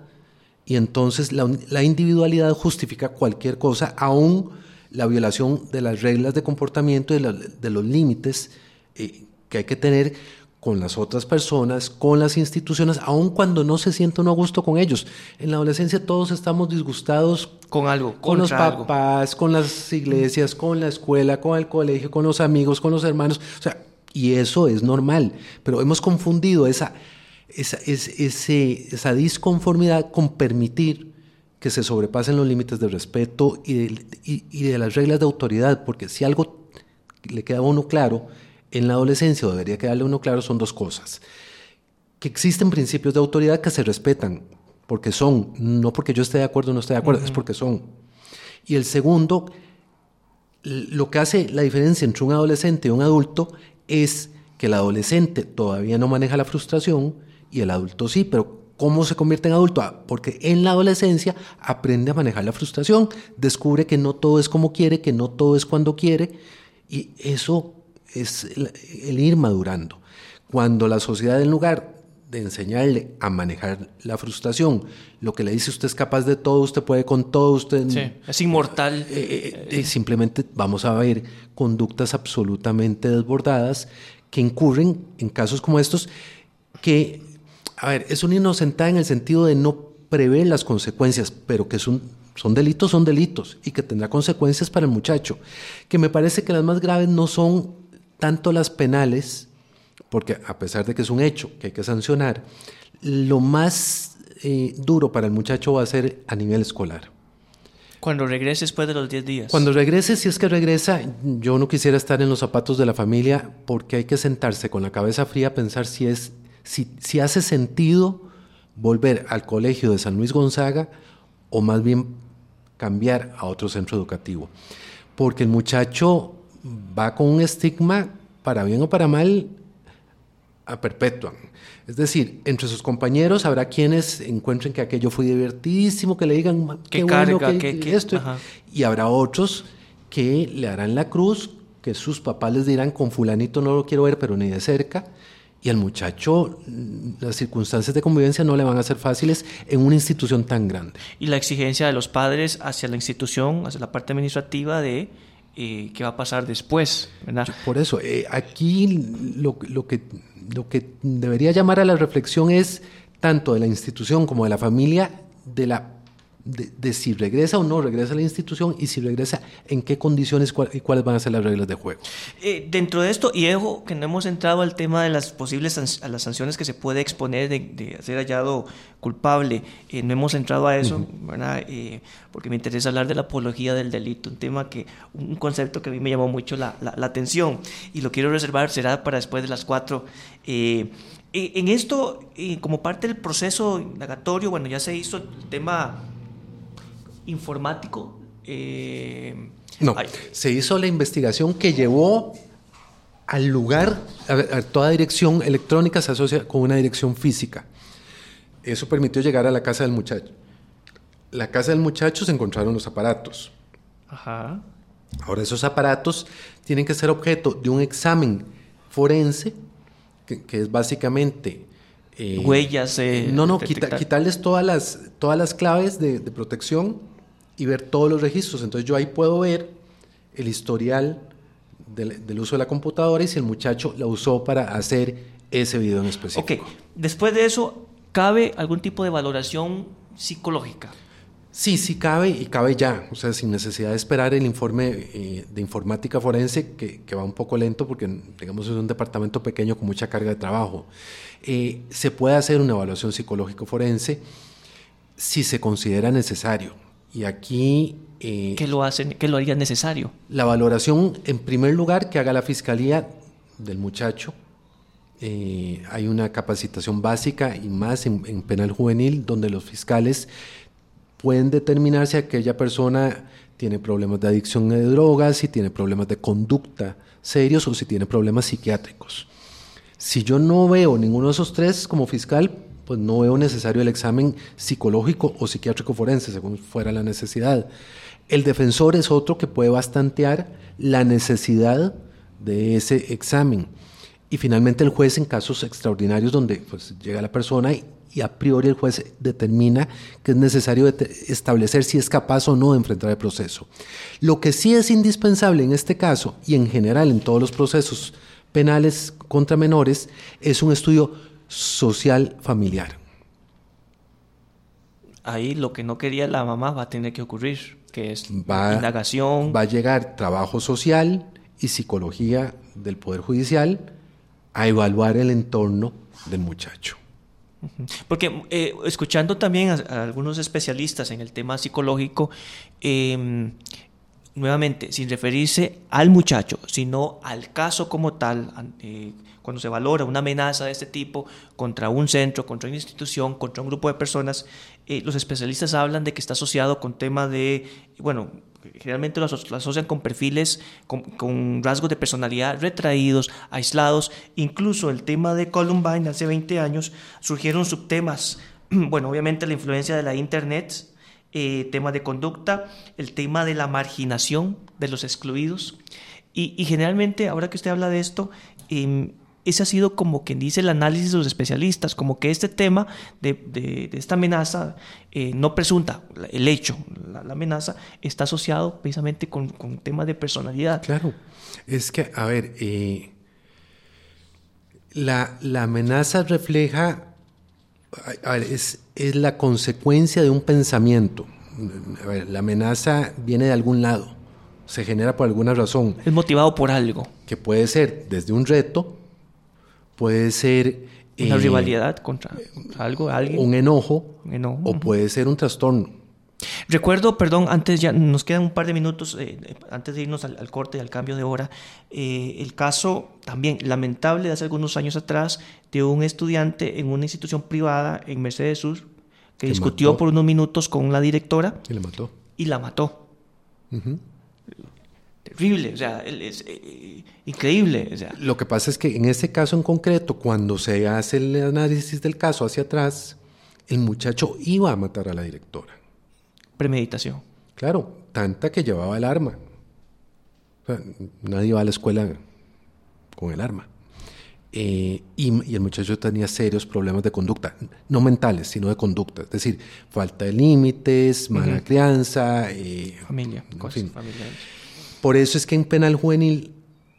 y entonces la, individualidad justifica cualquier cosa, aún la violación de las reglas de comportamiento y de, los límites eh, que hay que tener con las otras personas, con las instituciones, aun cuando no se siente uno a gusto con ellos. En la adolescencia todos estamos disgustados con algo, con los papás, con las iglesias, con la escuela, con el colegio, con los amigos, con los hermanos. O sea, y eso es normal, pero hemos confundido esa, esa, esa disconformidad con permitir que se sobrepasen los límites de respeto y de, y, de, las reglas de autoridad, porque si algo le queda a uno claro, en la adolescencia, o debería quedarle a uno claro, son dos cosas. Que existen principios de autoridad que se respetan, porque son, no porque yo esté de acuerdo o no esté de acuerdo, es porque son. Y el segundo, lo que hace la diferencia entre un adolescente y un adulto es que el adolescente todavía no maneja la frustración y el adulto sí, pero ¿cómo se convierte en adulto? Ah, porque en la adolescencia aprende a manejar la frustración, descubre que no todo es como quiere, que no todo es cuando quiere, y eso es el, ir madurando. Cuando la sociedad, en lugar de enseñarle a manejar la frustración, lo que le dice usted es capaz de todo, usted puede con todo, usted... Sí, es inmortal. Eh, eh, eh, simplemente vamos a ver conductas absolutamente desbordadas que incurren en casos como estos, que, a ver, es una inocentada en el sentido de no prever las consecuencias, pero que son, son delitos, son delitos, y que tendrá consecuencias para el muchacho, que me parece que las más graves no son tanto las penales, porque a pesar de que es un hecho que hay que sancionar, lo más eh, duro para el muchacho va a ser a nivel escolar. Cuando regrese después de los 10 días. Cuando regrese, si es que regresa, yo no quisiera estar en los zapatos de la familia porque hay que sentarse con la cabeza fría a pensar si, es, si, si hace sentido volver al colegio de San Luis Gonzaga o más bien cambiar a otro centro educativo. Porque el muchacho va con un estigma, para bien o para mal, a perpetua. Es decir, entre sus compañeros habrá quienes encuentren que aquello fue divertidísimo, que le digan qué, bueno, que, esto. Y habrá otros que le harán la cruz, que sus papás les dirán con fulanito no lo quiero ver, pero ni de cerca. Y al muchacho mm, las circunstancias de convivencia no le van a ser fáciles en una institución tan grande. Y la exigencia de los padres hacia la institución, hacia la parte administrativa de eh, qué va a pasar después. ¿verdad? Por eso, eh, aquí lo, lo, que, lo que debería llamar a la reflexión es tanto de la institución como de la familia, de la de, si regresa o no regresa a la institución y si regresa, en qué condiciones y cuáles van a ser las reglas de juego. Eh, dentro de esto, y dejo que no hemos entrado al tema de las posibles a las sanciones que se puede exponer de, ser hallado culpable, eh, no hemos entrado a eso, eh, porque me interesa hablar de la apología del delito, un tema que, un concepto que a mí me llamó mucho la, la, atención y lo quiero reservar, será para después de las cuatro. en esto, como parte del proceso indagatorio, bueno, ya se hizo el tema informático. Eh, no, se hizo la investigación que llevó al lugar, a, toda dirección electrónica se asocia con una dirección física. Eso permitió llegar a la casa del muchacho. La casa del muchacho se encontraron los aparatos. Ajá. Ahora, esos aparatos tienen que ser objeto de un examen forense, que, es básicamente... Eh, Huellas. Eh, no, no, quitarles todas las, todas las claves de, de protección y ver todos los registros. Entonces yo ahí puedo ver el historial del, uso de la computadora y si el muchacho la usó para hacer ese video en específico. Ok, después de eso, ¿cabe algún tipo de valoración psicológica? Sí, sí cabe y cabe ya, o sea, sin necesidad de esperar el informe eh, de informática forense, que, va un poco lento porque, digamos, es un departamento pequeño con mucha carga de trabajo. Eh, se puede hacer una evaluación psicológico forense si se considera necesario. Y aquí... Eh, ¿Qué lo hacen? ¿Qué lo haría necesario? La valoración, en primer lugar, que haga la fiscalía del muchacho. Eh, hay una capacitación básica y más en, penal juvenil donde los fiscales pueden determinar si aquella persona tiene problemas de adicción de drogas, si tiene problemas de conducta serios o si tiene problemas psiquiátricos. Si yo no veo ninguno de esos tres como fiscal, pues no veo necesario el examen psicológico o psiquiátrico forense, según fuera la necesidad. El defensor es otro que puede bastantear la necesidad de ese examen. Y finalmente el juez en casos extraordinarios donde pues, llega la persona y, a priori el juez determina que es necesario establecer si es capaz o no de enfrentar el proceso. Lo que sí es indispensable en este caso y en general en todos los procesos penales contra menores es un estudio social familiar. Ahí lo que no quería la mamá va a tener que ocurrir, que es indagación. Va a llegar trabajo social y psicología del Poder Judicial a evaluar el entorno del muchacho. Porque eh, escuchando también a, algunos especialistas en el tema psicológico, em, nuevamente, sin referirse al muchacho, sino al caso como tal, eh, cuando se valora una amenaza de este tipo contra un centro, contra una institución, contra un grupo de personas, eh, los especialistas hablan de que está asociado con temas de, bueno, generalmente lo, asocian con perfiles con, rasgos de personalidad retraídos, aislados, incluso el tema de Columbine hace 20 años surgieron subtemas, bueno, obviamente la influencia de la Internet, eh, temas de conducta, el tema de la marginación de los excluidos. Y, generalmente, ahora que usted habla de esto, em, ese ha sido como quien dice el análisis de los especialistas, como que este tema de, esta amenaza eh, no presunta, el hecho, la, amenaza, está asociado precisamente con, temas de personalidad. Claro, es que, a ver, eh, la, amenaza refleja, es, es la consecuencia de un pensamiento. A ver, la amenaza viene de algún lado, se genera por alguna razón. Es motivado por algo. Que puede ser desde un reto, puede ser... Una eh, rivalidad contra, algo, alguien. Un enojo, o puede ser un trastorno. Recuerdo, perdón, antes ya nos quedan un par de minutos, eh, antes de irnos al, corte y al cambio de hora, eh, el caso también lamentable de hace algunos años atrás de un estudiante en una institución privada en Mercedes Sur que, discutió por unos minutos con la directora. Y la mató. Y la mató terrible, o sea, es eh, increíble. O sea. Lo que pasa es que en ese caso en concreto, cuando se hace el análisis del caso hacia atrás, el muchacho iba a matar a la directora. Premeditación. Claro, tanta que llevaba el arma. nadie va a la escuela con el arma. eh, y, el muchacho tenía serios problemas de conducta, no mentales, sino de conducta, es decir, falta de límites, mala crianza, eh, familia, cosas Por eso es que en penal juvenil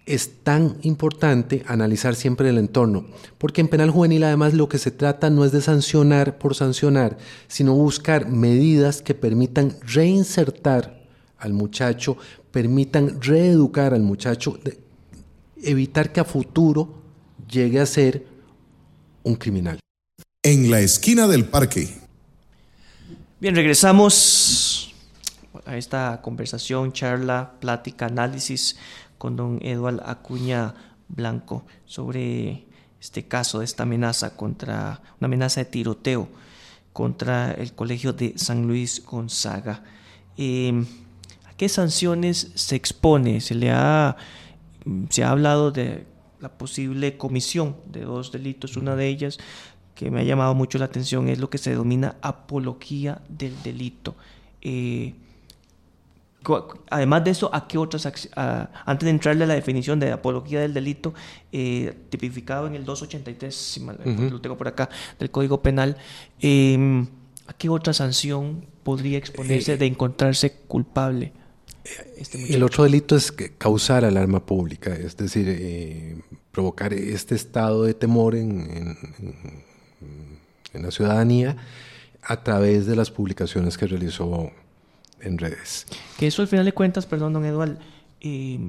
es tan importante analizar siempre el entorno, porque en penal juvenil además lo que se trata no es de sancionar por sancionar, sino buscar medidas que permitan reinsertar al muchacho, permitan reeducar al muchacho, evitar que a futuro llegue a ser un criminal. En la esquina del parque. Bien, regresamos a esta conversación, charla, plática, análisis con don Eduardo Acuña Blanco sobre este caso, de esta amenaza contra, una amenaza de tiroteo contra el colegio de San Luis Gonzaga. Em, ¿A qué sanciones se expone? Se le ha, se ha hablado de la posible comisión de dos delitos. Una de ellas que me ha llamado mucho la atención es lo que se denomina apología del delito. Eh, además de eso, ¿a qué otras, antes de entrarle a la definición de apología del delito, eh, tipificado en el 283, si lo tengo por acá, del Código Penal, em, ¿a qué otra sanción podría exponerse eh, de encontrarse culpable? Este el otro delito es causar alarma pública, es decir, eh, provocar este estado de temor en, en la ciudadanía a través de las publicaciones que realizó en redes. Que eso al final de cuentas, perdón, don Eduardo, eh,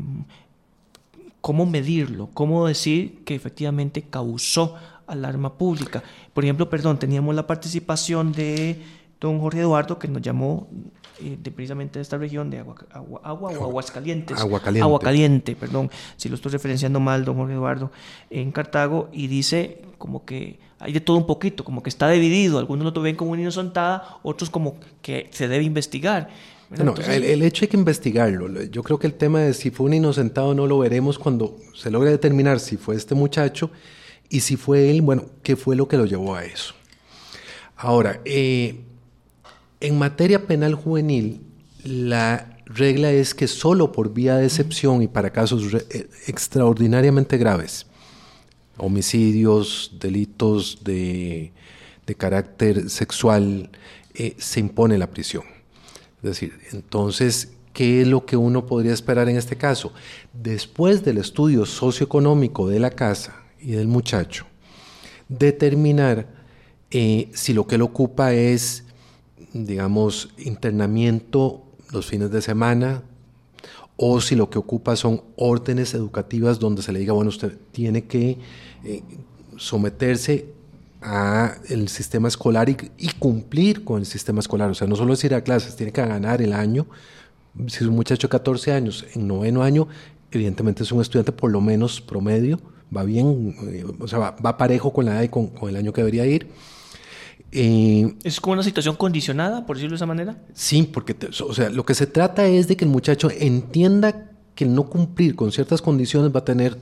¿cómo medirlo? ¿Cómo decir que efectivamente causó alarma pública? Por ejemplo, perdón, teníamos la participación de don Jorge Eduardo que nos llamó eh, de precisamente de esta región de agua, agua, agua o Aguascalientes. Agua caliente. Agua caliente, perdón, si lo estoy referenciando mal, don Jorge Eduardo, en Cartago, y dice como que hay de todo un poquito, como que está dividido, algunos lo ven como una inocentada, otros como que se debe investigar. No, el, hecho hay que investigarlo. Yo creo que el tema de si fue un inocentado no lo veremos cuando se logre determinar si fue este muchacho y si fue él, bueno, qué fue lo que lo llevó a eso. Ahora, eh, en materia penal juvenil, la regla es que solo por vía de excepción y para casos eh, extraordinariamente graves, homicidios, delitos de, carácter sexual, eh, se impone la prisión. Es decir, entonces, ¿qué es lo que uno podría esperar en este caso? Después del estudio socioeconómico de la casa y del muchacho, determinar eh, si lo que él ocupa es digamos, internamiento los fines de semana, o si lo que ocupa son órdenes educativas donde se le diga, bueno, usted tiene que eh, someterse a el sistema escolar y, cumplir con el sistema escolar. O sea, no solo es ir a clases, tiene que ganar el año. Si es un muchacho de 14 años, en noveno año, evidentemente es un estudiante por lo menos promedio, va bien, eh, o sea, va, parejo con la edad y con el año que debería ir. ¿Es como una situación condicionada, por decirlo de esa manera? Sí, porque o sea, lo que se trata es de que el muchacho entienda que el no cumplir con ciertas condiciones va a tener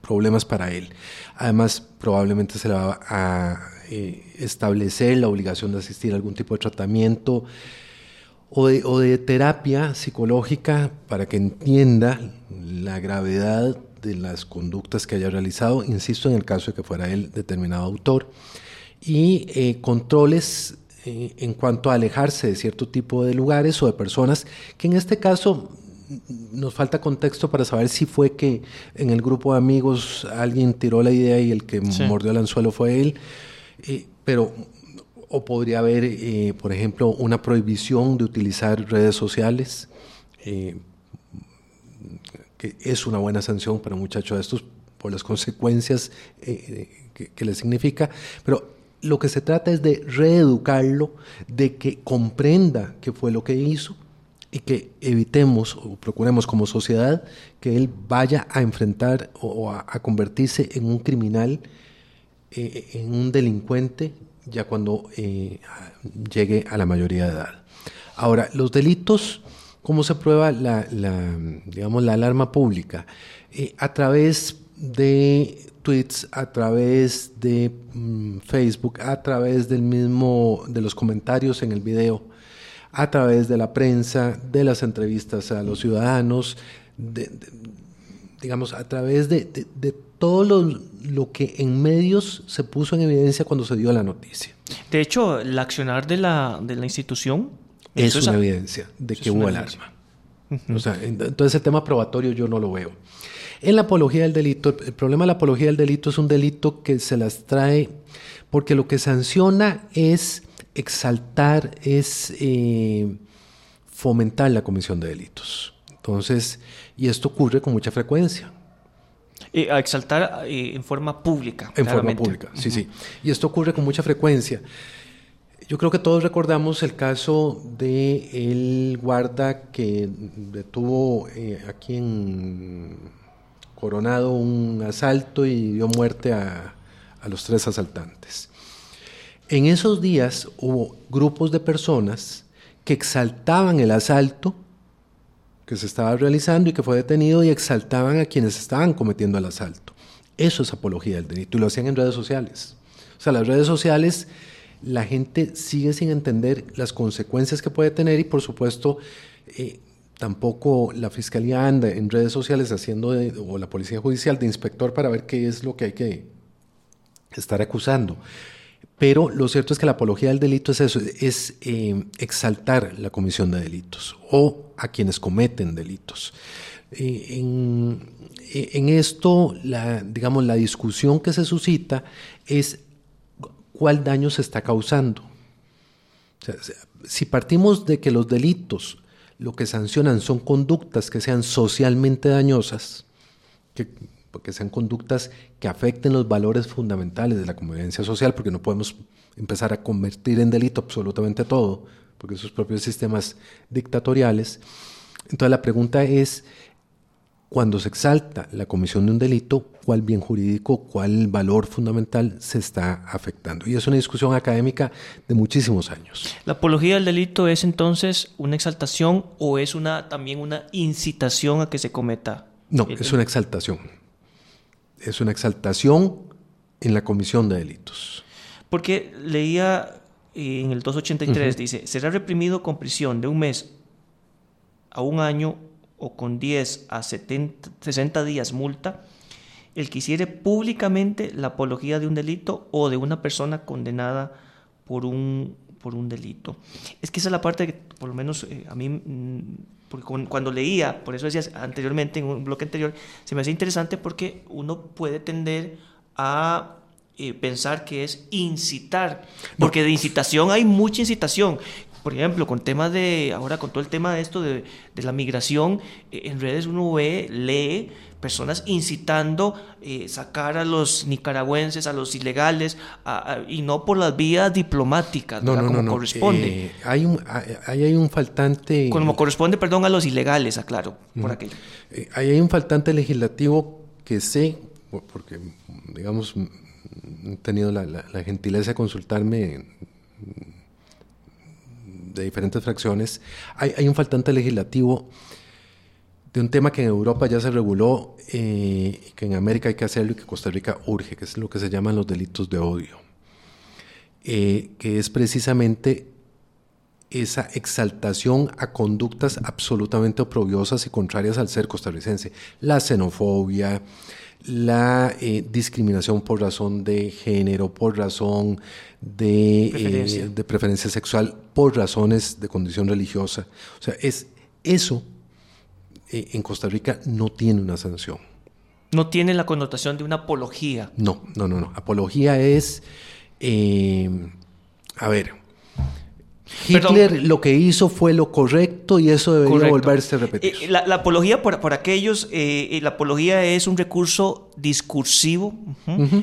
problemas para él. Además, probablemente se le va a eh, establecer la obligación de asistir a algún tipo de tratamiento o de, o de terapia psicológica para que entienda la gravedad de las conductas que haya realizado, insisto, en el caso de que fuera él determinado autor y eh, controles eh, en cuanto a alejarse de cierto tipo de lugares o de personas, que en este caso nos falta contexto para saber si fue que en el grupo de amigos alguien tiró la idea y el que mordió el anzuelo fue él, eh, pero o podría haber, por ejemplo, una prohibición de utilizar redes sociales, que es una buena sanción para un muchacho de estos por las consecuencias que, que le significa, pero lo que se trata es de reeducarlo, de que comprenda qué fue lo que hizo y que evitemos o procuremos como sociedad que él vaya a enfrentar o, a, convertirse en un criminal, eh, en un delincuente, ya cuando eh, llegue a la mayoría de edad. Ahora, los delitos, ¿cómo se prueba la, digamos, la alarma pública? Eh, a través de tweets, a través de mm, Facebook, a través del mismo, de los comentarios en el video, a través de la prensa, de las entrevistas a los ciudadanos, digamos, a través de, todo lo, lo, que en medios se puso en evidencia cuando se dio la noticia. De hecho, el accionar de la, de la institución es una evidencia de que hubo alarma. o sea, entonces el tema probatorio yo no lo veo. En la apología del delito, el problema de la apología del delito es un delito que se las trae porque lo que sanciona es exaltar, es eh, fomentar la comisión de delitos. Entonces, y esto ocurre con mucha frecuencia. a exaltar eh, en forma pública. En forma pública, sí, sí. Y esto ocurre con mucha frecuencia. Yo creo que todos recordamos el caso de el guarda que detuvo eh, aquí en Coronado un asalto y dio muerte a, los tres asaltantes. En esos días hubo grupos de personas que exaltaban el asalto que se estaba realizando y que fue detenido y exaltaban a quienes estaban cometiendo el asalto. Eso es apología del delito y lo hacían en redes sociales. O sea, las redes sociales, la gente sigue sin entender las consecuencias que puede tener y por supuesto eh, tampoco la fiscalía anda en redes sociales haciendo, o la policía judicial, de inspector para ver qué es lo que hay que estar acusando. Pero lo cierto es que la apología del delito es eso, es eh, exaltar la comisión de delitos o a quienes cometen delitos. Eh, en, esto, la, digamos, la discusión que se suscita es cuál daño se está causando. si partimos de que los delitos lo que sancionan son conductas que sean socialmente dañosas, que porque sean conductas que afecten los valores fundamentales de la convivencia social, porque no podemos empezar a convertir en delito absolutamente todo, porque esos propios sistemas dictatoriales. Entonces la pregunta es, cuando se exalta la comisión de un delito, ¿cuál bien jurídico, cuál valor fundamental se está afectando? Y es una discusión académica de muchísimos años. ¿La apología del delito es entonces una exaltación o es una, también una incitación a que se cometa? No, es una exaltación es una exaltación en la comisión de delitos. Porque leía eh, en el 283, dice, será reprimido con prisión de un mes a un año o con 10 a 70, 60 días multa el que hiciere públicamente la apología de un delito o de una persona condenada por un, por un delito. Es que esa es la parte que, por lo menos eh, a mí mm, porque cuando leía, por eso decías anteriormente, en un bloque anterior, se me hacía interesante porque uno puede tender a eh, pensar que es incitar, porque de incitación hay mucha incitación. Por ejemplo, con temas de, ahora con todo el tema de esto de, de la migración, eh, en redes uno ve, lee personas incitando eh, sacar a los nicaragüenses, a los ilegales, y no por las vías diplomáticas, no, no, como no, corresponde. Eh, hay, un, hay, hay, un faltante... Como corresponde, perdón, a los ilegales, aclaro, por aquello. Eh, ahí hay un faltante legislativo que sé, porque, digamos, he tenido la, la gentileza de consultarme de diferentes fracciones, hay, hay un faltante legislativo de un tema que en Europa ya se reguló, eh, que en América hay que hacerlo y que Costa Rica urge, que es lo que se llaman los delitos de odio, eh, que es precisamente esa exaltación a conductas absolutamente oprobiosas y contrarias al ser costarricense, la xenofobia, la eh, discriminación por razón de género, por razón de de preferencia sexual, por razones de condición religiosa. O sea, es eso eh, en Costa Rica no tiene una sanción. No tiene la connotación de una apología. No, no, no, no. Apología es, eh, a ver, Hitler lo que hizo fue lo correcto y eso debería volverse a repetir. Eh, la, apología por, por aquellos, la apología es un recurso discursivo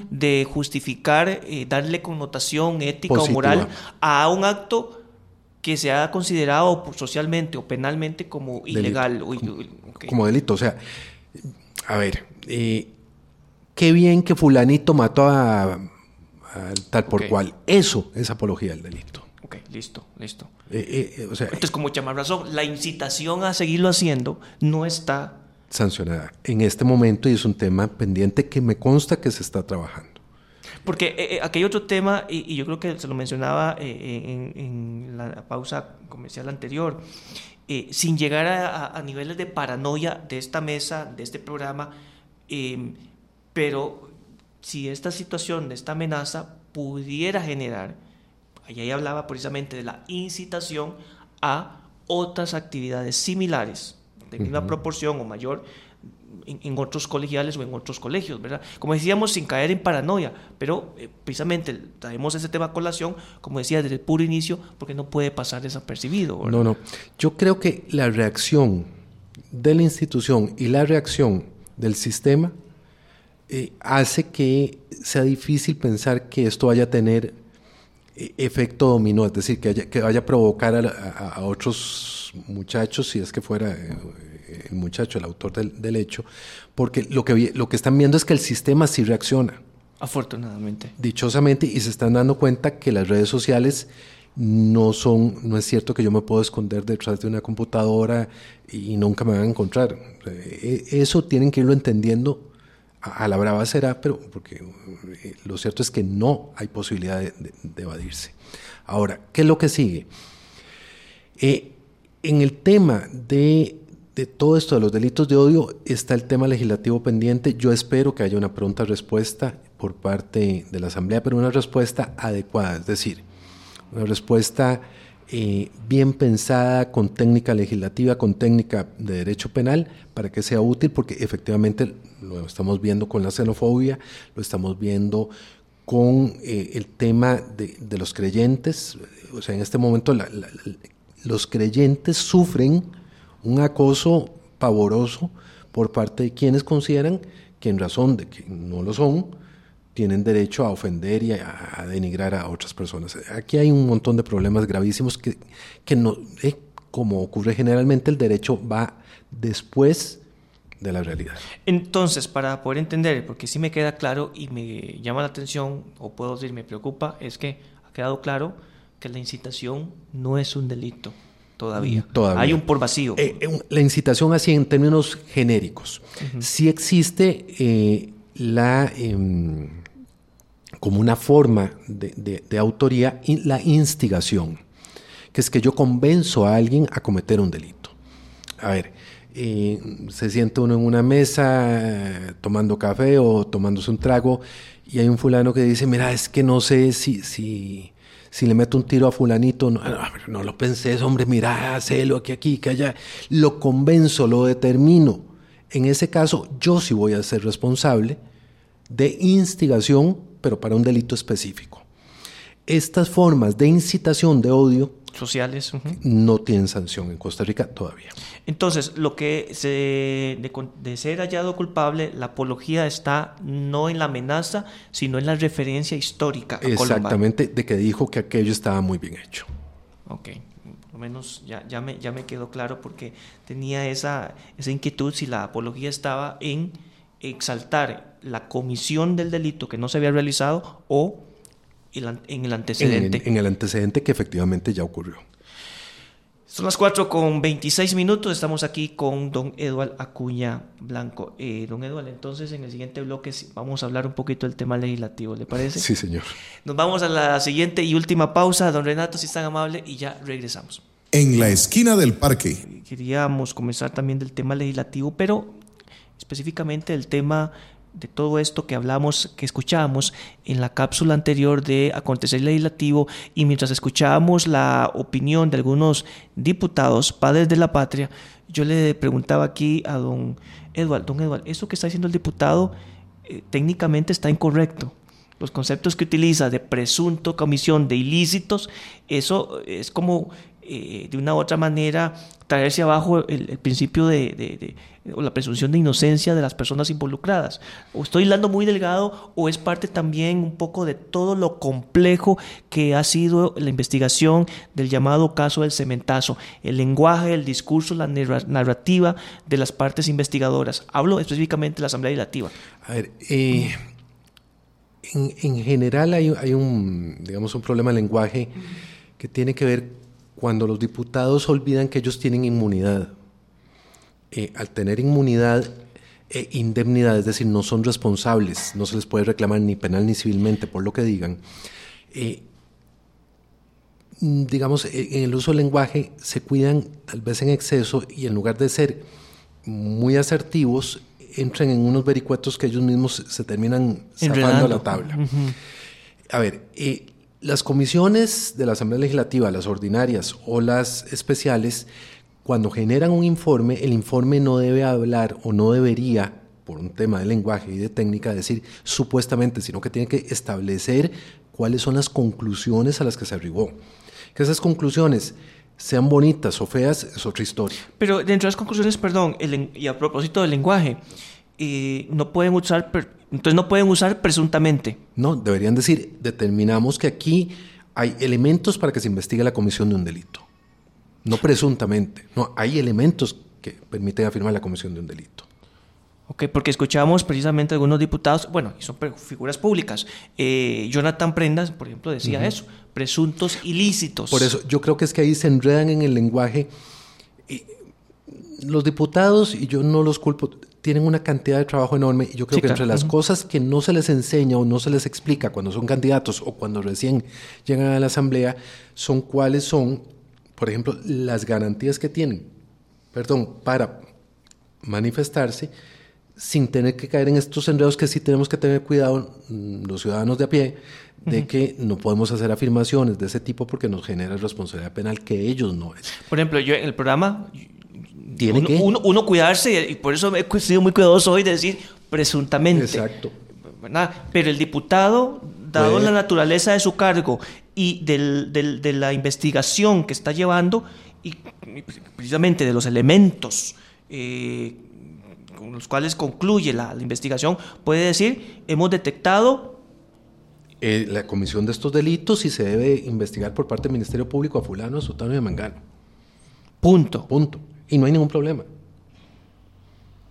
de justificar, darle connotación ética o moral a un acto que se ha considerado socialmente o penalmente como ilegal. como, delito. O sea, a ver, eh, qué bien que fulanito mató a, tal por cual. Eso es apología del delito. Listo, listo. Eh, eh, Entonces, con mucha más razón, la incitación a seguirlo haciendo no está sancionada en este momento y es un tema pendiente que me consta que se está trabajando. Porque eh, eh, aquí hay otro tema, y, yo creo que se lo mencionaba eh, en, la pausa comercial anterior, sin llegar a, niveles de paranoia de esta mesa, de este programa, pero si esta situación, esta amenaza pudiera generar, allá hablaba precisamente de la incitación a otras actividades similares, de misma proporción o mayor, en, otros colegiales o en otros colegios, ¿verdad? Como decíamos, sin caer en paranoia, pero eh, precisamente traemos ese tema a colación, como decía, desde el puro inicio, porque no puede pasar desapercibido. No, no. Yo creo que la reacción de la institución y la reacción del sistema eh, hace que sea difícil pensar que esto vaya a tener efecto dominó, es decir, que, que vaya a provocar a, otros muchachos, si es que fuera el muchacho, el autor del, hecho, porque lo que, lo que están viendo es que el sistema sí reacciona. Afortunadamente. Dichosamente, y se están dando cuenta que las redes sociales no son, no es cierto que yo me puedo esconder detrás de una computadora y nunca me van a encontrar. E, eso tienen que irlo entendiendo a la brava será, pero porque eh, lo cierto es que no hay posibilidad de, evadirse. Ahora, ¿qué es lo que sigue? Eh, en el tema de de todo esto de los delitos de odio está el tema legislativo pendiente. Yo espero que haya una pronta respuesta por parte de la Asamblea, pero una respuesta adecuada, es decir, una respuesta eh, bien pensada, con técnica legislativa, con técnica de derecho penal, para que sea útil, porque efectivamente lo estamos viendo con la xenofobia, lo estamos viendo con eh, el tema de, los creyentes. O sea, en este momento los creyentes sufren un acoso pavoroso por parte de quienes consideran que en razón de que no lo son, tienen derecho a ofender y a, denigrar a otras personas. Aquí hay un montón de problemas gravísimos que, que no, eh, como ocurre generalmente, el derecho va después de la realidad. Entonces, para poder entender, porque sí me queda claro y me llama la atención, o puedo decir me preocupa, es que ha quedado claro que la incitación no es un delito. Todavía. Hay un por vacío. Eh, eh, la incitación así en términos genéricos. Si existe eh, la em, como una forma de, de, autoría la instigación, que es que yo convenzo a alguien a cometer un delito. A ver, se siente uno en una mesa tomando café o tomándose un trago y hay un fulano que dice, mira, es que no sé si, si le meto un tiro a fulanito, no, no, lo pensé, hombre, mira, hacelo aquí, aquí, que allá. Lo convenzo, lo determino. En ese caso, yo sí voy a ser responsable de instigación, pero para un delito específico. Estas formas de incitación de odio sociales no tienen sanción en Costa Rica todavía. Entonces, lo que se, de, ser hallado culpable, la apología está no en la amenaza, sino en la referencia histórica. Exactamente, de que dijo que aquello estaba muy bien hecho. Ok, por lo menos ya, ya, me, ya me quedó claro porque tenía esa, esa inquietud si la apología estaba en exaltar la comisión del delito que no se había realizado o en el antecedente. En, el antecedente que efectivamente ya ocurrió. Son las 4 con 26 minutos. Estamos aquí con don Eduardo Acuña Blanco. Eh, don Eduardo, entonces en el siguiente bloque vamos a hablar un poquito del tema legislativo, ¿le parece? Sí, señor. Nos vamos a la siguiente y última pausa. Don Renato, si es tan amable, y ya regresamos. En la esquina del parque. Queríamos comenzar también del tema legislativo, pero específicamente el tema de todo esto que hablamos, que escuchábamos en la cápsula anterior de acontecer legislativo y mientras escuchábamos la opinión de algunos diputados, padres de la patria, yo le preguntaba aquí a don Eduardo, don Eduardo, eso que está diciendo el diputado eh, técnicamente está incorrecto. Los conceptos que utiliza de presunto comisión de ilícitos, eso es como eh, de una u otra manera traerse abajo el, principio de, o la presunción de inocencia de las personas involucradas. O estoy hilando muy delgado o es parte también un poco de todo lo complejo que ha sido la investigación del llamado caso del cementazo, el lenguaje, el discurso, la narrativa de las partes investigadoras. Hablo específicamente de la Asamblea Legislativa. A ver, eh, en, general hay, hay, un, digamos, un problema de lenguaje que tiene que ver cuando los diputados olvidan que ellos tienen inmunidad. Eh, al tener inmunidad, e indemnidad, es decir, no son responsables, no se les puede reclamar ni penal ni civilmente por lo que digan, eh, digamos, en el uso del lenguaje se cuidan tal vez en exceso y en lugar de ser muy asertivos, que entren en unos vericuetos que ellos mismos se terminan zafando la tabla. A ver, eh, las comisiones de la Asamblea Legislativa, las ordinarias o las especiales, cuando generan un informe, el informe no debe hablar o no debería, por un tema de lenguaje y de técnica, decir supuestamente, sino que tiene que establecer cuáles son las conclusiones a las que se arribó. Que esas conclusiones sean bonitas o feas es otra historia. Pero dentro de las conclusiones, perdón, y a propósito del lenguaje, eh, no pueden usar, entonces no pueden usar presuntamente. No, deberían decir, determinamos que aquí hay elementos para que se investigue la comisión de un delito. No presuntamente, no, hay elementos que permiten afirmar la comisión de un delito. Ok, porque escuchamos precisamente algunos diputados, bueno, y son figuras públicas. Eh, Jonathan Prendas, por ejemplo, decía eso, presuntos ilícitos. Por eso, yo creo que es que ahí se enredan en el lenguaje. los diputados, y yo no los culpo, tienen una cantidad de trabajo enorme. Y yo creo que entre las cosas que no se les enseña o no se les explica cuando son candidatos o cuando recién llegan a la Asamblea, son cuáles son, por ejemplo, las garantías que tienen, perdón, para manifestarse sin tener que caer en estos enredos que sí tenemos que tener cuidado mm, los ciudadanos de a pie, de que no podemos hacer afirmaciones de ese tipo porque nos genera responsabilidad penal que ellos no es. Por ejemplo, yo en el programa ¿Tiene uno, uno, cuidarse y por eso he sido muy cuidadoso hoy de decir presuntamente. Exacto. Pero el diputado, dado la naturaleza de su cargo y del, del, de la investigación que está llevando, y precisamente de los elementos eh, con los cuales concluye la, investigación, puede decir, hemos detectado... Eh, la comisión de estos delitos y se debe investigar por parte del Ministerio Público a fulano, a sotano y a mangano. Punto. Punto. Y no hay ningún problema.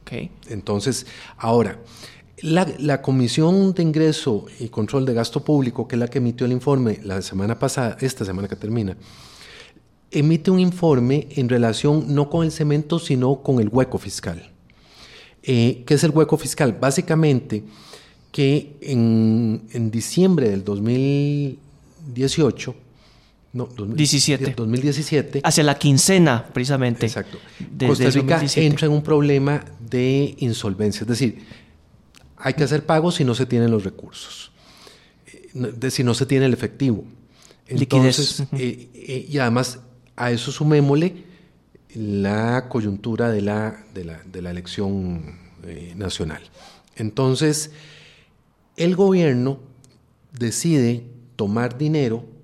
Okay. Entonces, ahora, la, la, Comisión de Ingreso y Control de Gasto Público, que es la que emitió el informe la semana pasada, esta semana que termina, emite un informe en relación no con el cemento, sino con el hueco fiscal. Eh, ¿Qué es el hueco fiscal? Básicamente que en, en diciembre del 2018, no, 17. 2017. Hacia la quincena, precisamente. Exacto. Costa Rica entra en un problema de insolvencia, es decir, hay que hacer pagos si no se tienen los recursos, eh, de, si no se tiene el efectivo. Entonces, eh, y además a eso sumémosle la coyuntura de la, de la, de la elección eh, nacional. Entonces, el gobierno decide tomar dinero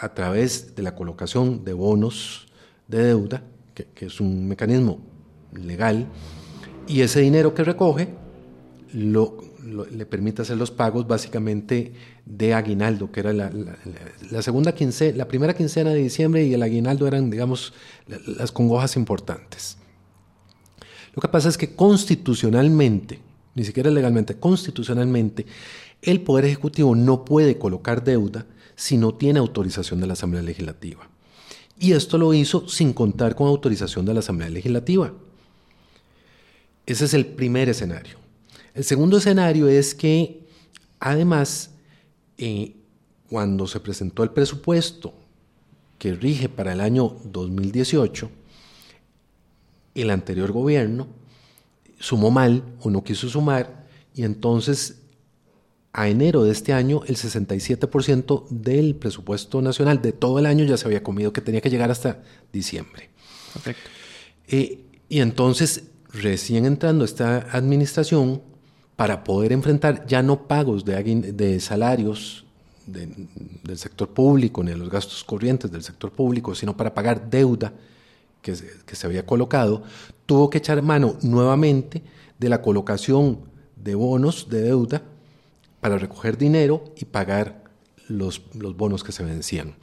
a través de la colocación de bonos de deuda, que, es un mecanismo legal, y ese dinero que recoge le permite hacer los pagos básicamente de aguinaldo, que era la, segunda quincena, la primera quincena de diciembre y el aguinaldo eran, digamos, las congojas importantes. Lo que pasa es que constitucionalmente, ni siquiera legalmente, constitucionalmente, el Poder Ejecutivo no puede colocar deuda si no tiene autorización de la Asamblea Legislativa. Y esto lo hizo sin contar con autorización de la Asamblea Legislativa. Ese es el primer escenario. El segundo escenario es que, además, eh, cuando se presentó el presupuesto que rige para el año 2018, el anterior gobierno sumó mal o no quiso sumar y entonces a enero de este año el 67% del presupuesto nacional de todo el año ya se había comido que tenía que llegar hasta diciembre. Eh, y entonces recién entrando esta administración para poder enfrentar ya no pagos de, de salarios del sector público ni de los gastos corrientes del sector público, sino para pagar deuda que, se había colocado, tuvo que echar mano nuevamente de la colocación de bonos de deuda para recoger dinero y pagar los, los bonos que se vencían.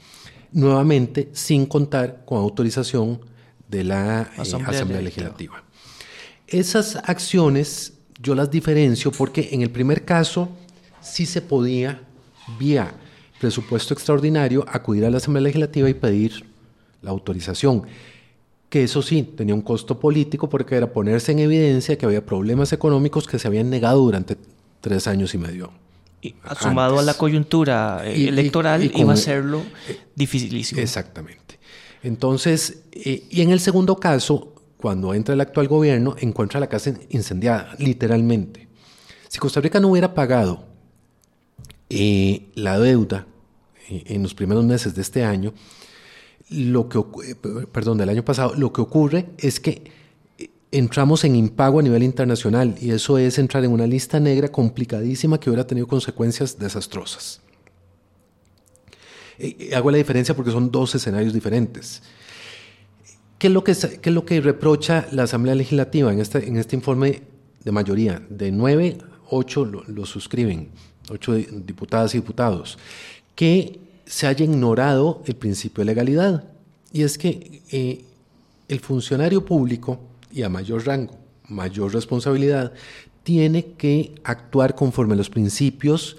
Nuevamente, sin contar con autorización de la eh, Asamblea, Legislativa. Esas acciones yo las diferencio porque en el primer caso sí se podía, vía presupuesto extraordinario, acudir a la Asamblea Legislativa y pedir la autorización. Que eso sí, tenía un costo político porque era ponerse en evidencia que había problemas económicos que se habían negado durante tres años y medio. Y, sumado a la coyuntura eh, electoral, iba a serlo eh, dificilísimo. Exactamente. Entonces, eh, y en el segundo caso, cuando entra el actual gobierno, encuentra la casa incendiada, literalmente. Si Costa Rica no hubiera pagado eh, la deuda en los primeros meses de este año, lo que, perdón, del año pasado, lo que ocurre es que entramos en impago a nivel internacional y eso es entrar en una lista negra complicadísima que hubiera tenido consecuencias desastrosas. hago la diferencia porque son dos escenarios diferentes. ¿Qué es lo que, es lo que reprocha la Asamblea Legislativa en este, en este informe de mayoría? De nueve, ocho lo suscriben ocho diputadas y diputados, que se haya ignorado el principio de legalidad. Y es que eh, el funcionario público, y a mayor rango, mayor responsabilidad, tiene que actuar conforme a los principios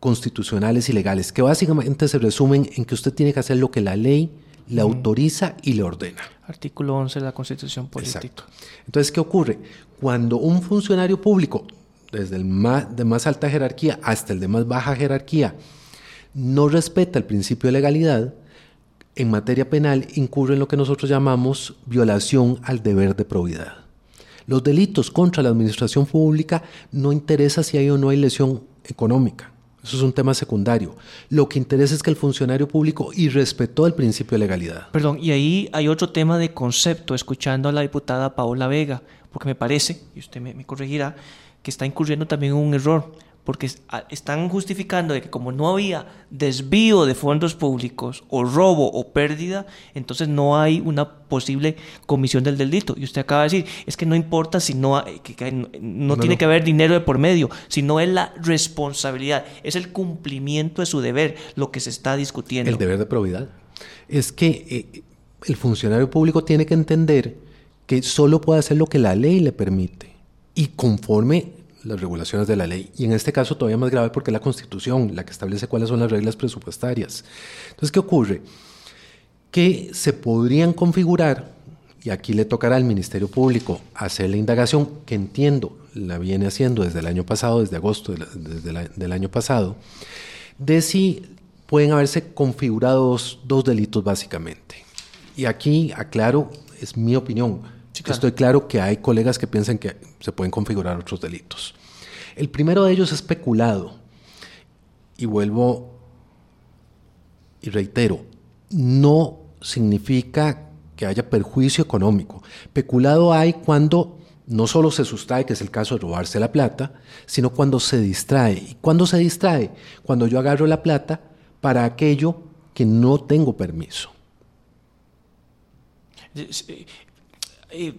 constitucionales y legales, que básicamente se resumen en que usted tiene que hacer lo que la ley le autoriza y le ordena. Artículo 11 de la Constitución Política. Exacto. Entonces, ¿qué ocurre? Cuando un funcionario público desde el más, de más alta jerarquía hasta el de más baja jerarquía, no respeta el principio de legalidad, en materia penal incurre en lo que nosotros llamamos violación al deber de probidad. Los delitos contra la administración pública no interesa si hay o no hay lesión económica. Eso es un tema secundario. Lo que interesa es que el funcionario público irrespetó el principio de legalidad. Perdón, y ahí hay otro tema de concepto, escuchando a la diputada Paola Vega, porque me parece, y usted me corregirá, que está incurriendo también en un error, porque están justificando de que como no había desvío de fondos públicos o robo o pérdida, entonces no hay una posible comisión del delito. Y usted acaba de decir, es que no importa si no, no, tiene que haber dinero de por medio, sino es la responsabilidad, es el cumplimiento de su deber lo que se está discutiendo. El deber de probidad. Es que eh, el funcionario público tiene que entender que solo puede hacer lo que la ley le permite y conforme las regulaciones de la ley. Y en este caso todavía más grave porque es la Constitución la que establece cuáles son las reglas presupuestarias. Entonces, ¿qué ocurre? Que se podrían configurar, y aquí le tocará al Ministerio Público hacer la indagación, que entiendo la viene haciendo desde el año pasado, desde agosto desde del año pasado, de si pueden haberse configurado dos, dos delitos básicamente. Y aquí aclaro, es mi opinión Estoy claro que hay colegas que piensan que se pueden configurar otros delitos. El primero de ellos es peculado. Y vuelvo y reitero, no significa que haya perjuicio económico. Peculado hay cuando no solo se sustrae, que es el caso de robarse la plata, sino cuando se distrae. ¿Y cuándo se distrae? Cuando yo agarro la plata para aquello que no tengo permiso. Eh,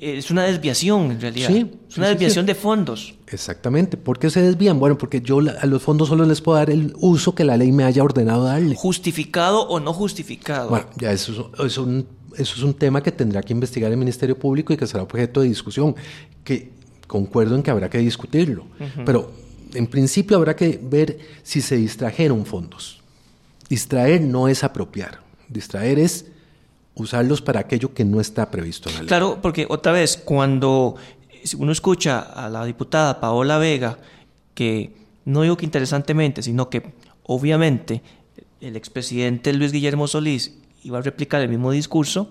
es una desviación en realidad. Sí, es una desviación de fondos. Exactamente. ¿Por qué se desvían? Bueno, porque yo a los fondos solo les puedo dar el uso que la ley me haya ordenado darle. ¿Justificado o no justificado? Bueno, ya eso, es un, eso es un tema que tendrá que investigar el Ministerio Público y que será objeto de discusión, que concuerdo en que habrá que discutirlo. Pero en principio habrá que ver si se distrajeron fondos. Distraer no es apropiar. Distraer es usarlos para aquello que no está previsto en la ley. Claro, porque otra vez, cuando uno escucha a la diputada Paola Vega, que no digo que interesantemente, sino que obviamente el expresidente Luis Guillermo Solís iba a replicar el mismo discurso,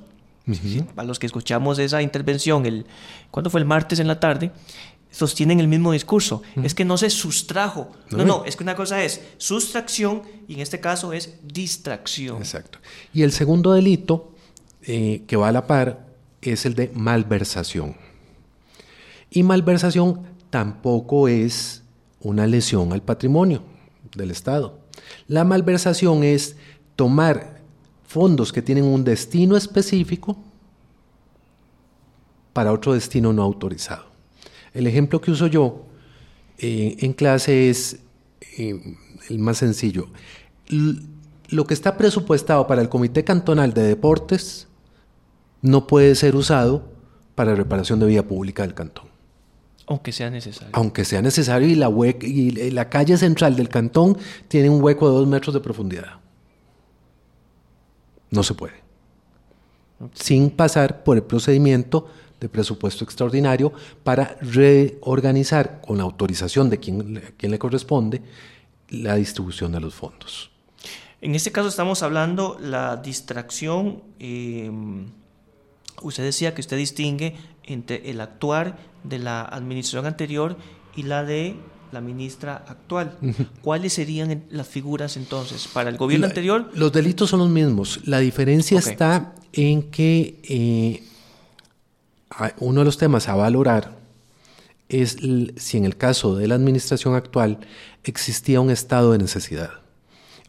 para los que escuchamos esa intervención, el, ¿cuándo fue el martes en la tarde? sostienen el mismo discurso. Es que no se sustrajo. No, no, es que una cosa es sustracción y en este caso es distracción. Exacto. Y el segundo delito eh, que va a la par es el de malversación. Y malversación tampoco es una lesión al patrimonio del Estado. La malversación es tomar fondos que tienen un destino específico para otro destino no autorizado. El ejemplo que uso yo eh, en clase es eh, el más sencillo. lo que está presupuestado para el Comité Cantonal de Deportes no puede ser usado para reparación de vía pública del cantón. Aunque sea necesario. Aunque sea necesario y la, y la calle central del cantón tiene un hueco de dos metros de profundidad. No se puede. Sin pasar por el procedimiento de presupuesto extraordinario para reorganizar con la autorización de quien, quien le corresponde la distribución de los fondos. En este caso estamos hablando la distracción. Eh, usted decía que usted distingue entre el actuar de la administración anterior y la de la ministra actual. ¿Cuáles serían las figuras entonces para el gobierno anterior? Los delitos son los mismos. La diferencia está en que eh, uno de los temas a valorar es si en el caso de la administración actual existía un estado de necesidad.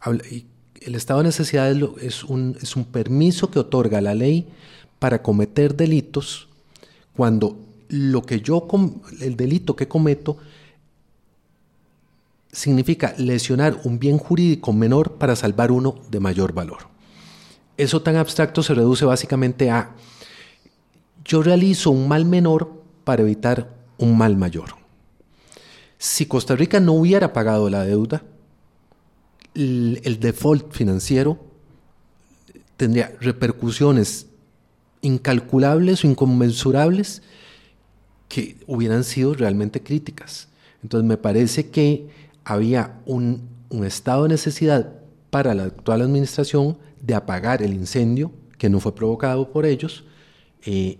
El estado de necesidad es, un, es un permiso que otorga la ley para cometer delitos cuando lo que yo, el delito que cometo, significa lesionar un bien jurídico menor para salvar uno de mayor valor. Eso tan abstracto se reduce básicamente a yo realizo un mal menor para evitar un mal mayor. Si Costa Rica no hubiera pagado la deuda, el, default financiero tendría repercusiones incalculables o inconmensurables que hubieran sido realmente críticas. Entonces me parece que había un, estado de necesidad para la actual administración de apagar el incendio que no fue provocado por ellos, eh,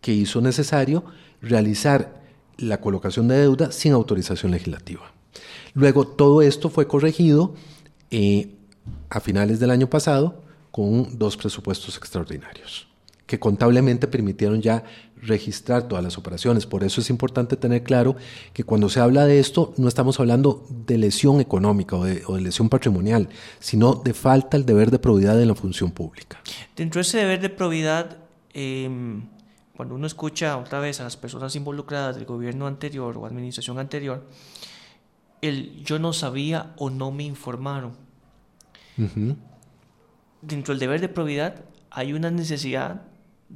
que hizo necesario realizar la colocación de deuda sin autorización legislativa. Luego todo esto fue corregido eh, a finales del año pasado con dos presupuestos extraordinarios que contablemente permitieron ya registrar todas las operaciones. Por eso es importante tener claro que cuando se habla de esto no estamos hablando de lesión económica o de, lesión patrimonial, sino de falta del deber de probidad en la función pública. Dentro de ese deber de probidad, em, cuando uno escucha otra vez a las personas involucradas del gobierno anterior o administración anterior, el yo no sabía o no me informaron. Dentro del deber de probidad hay una necesidad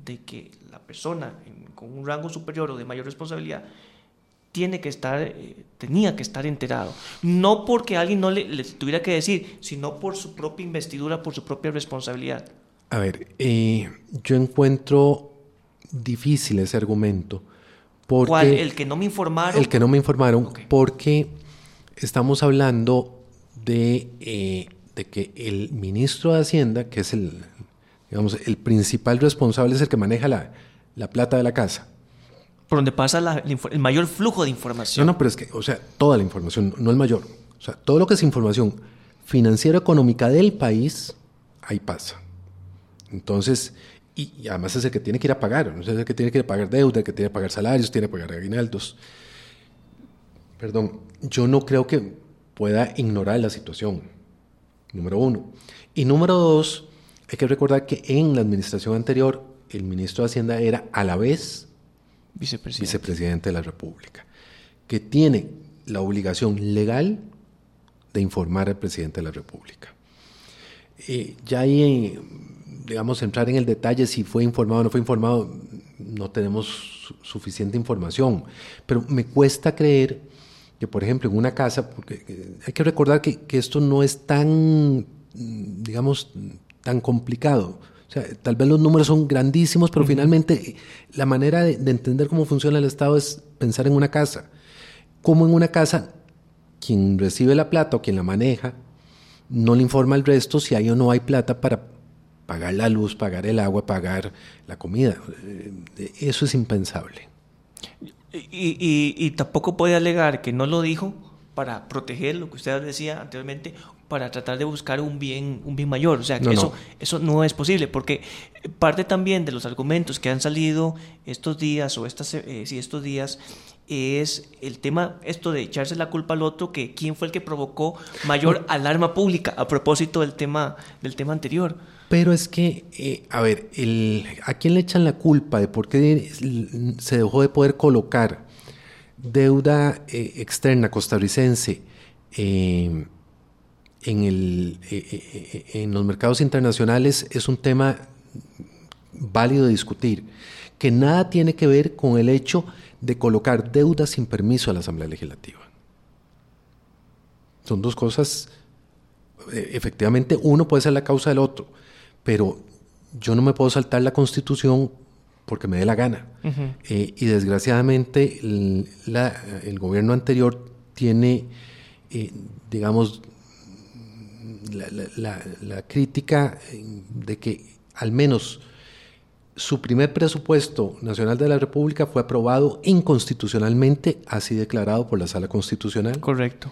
de que la persona con un rango superior o de mayor responsabilidad tiene que estar, eh, tenía que estar enterado. No porque alguien no le, tuviera que decir, sino por su propia investidura, por su propia responsabilidad. A ver, eh, yo encuentro difícil ese argumento. Porque ¿Cuál? ¿El que no me informaron? El que no me informaron, porque estamos hablando de, eh, de que el ministro de Hacienda, que es el, digamos, el principal responsable es el que maneja la, la plata de la casa. Por donde pasa el mayor flujo de información. No, no, pero es que, o sea, toda la información, no el mayor. O sea, todo lo que es información financiera económica del país, ahí pasa. Entonces, y, además es el que tiene que ir a pagar, es el que tiene que ir a pagar deuda, el que tiene que pagar salarios, tiene que pagar aguinaldos. Perdón, yo no creo que pueda ignorar la situación, número uno. Y número dos, hay que recordar que en la administración anterior el ministro de Hacienda era a la vez vicepresidente, de la República, que tiene la obligación legal de informar al presidente de la República. Eh, ya ahí, digamos, entrar en el detalle si fue informado o no fue informado, no tenemos suficiente información, pero me cuesta creer que, por ejemplo, en una casa, porque eh, hay que recordar que, que esto no es tan, digamos, tan complicado. O sea, tal vez los números son grandísimos, pero finalmente la manera de, entender cómo funciona el Estado es pensar en una casa. Como en una casa, quien recibe la plata o quien la maneja, no le informa al resto si hay o no hay plata para pagar la luz, pagar el agua, pagar la comida. Eh, eso es impensable. Y, tampoco puede alegar que no lo dijo para proteger lo que usted decía anteriormente para tratar de buscar un bien, un bien mayor. O sea, que eso, no. eso no es posible, porque parte también de los argumentos que han salido estos días o estas, eh, estos días es el tema, esto de echarse la culpa al otro, que quién fue el que provocó mayor alarma pública a propósito del tema, del tema anterior. Pero es que, eh, a ver, el, ¿a quién le echan la culpa de por qué se dejó de poder colocar deuda eh, externa costarricense? Eh, en, el, eh, eh, eh, en los mercados internacionales es un tema válido de discutir, que nada tiene que ver con el hecho de colocar deuda sin permiso a la Asamblea Legislativa. Son dos cosas, efectivamente uno puede ser la causa del otro, pero yo no me puedo saltar la constitución porque me dé la gana. y desgraciadamente el, el, gobierno anterior tiene, digamos, la, crítica de que al menos su primer presupuesto nacional de la República fue aprobado inconstitucionalmente, así declarado por la Sala Constitucional. Correcto.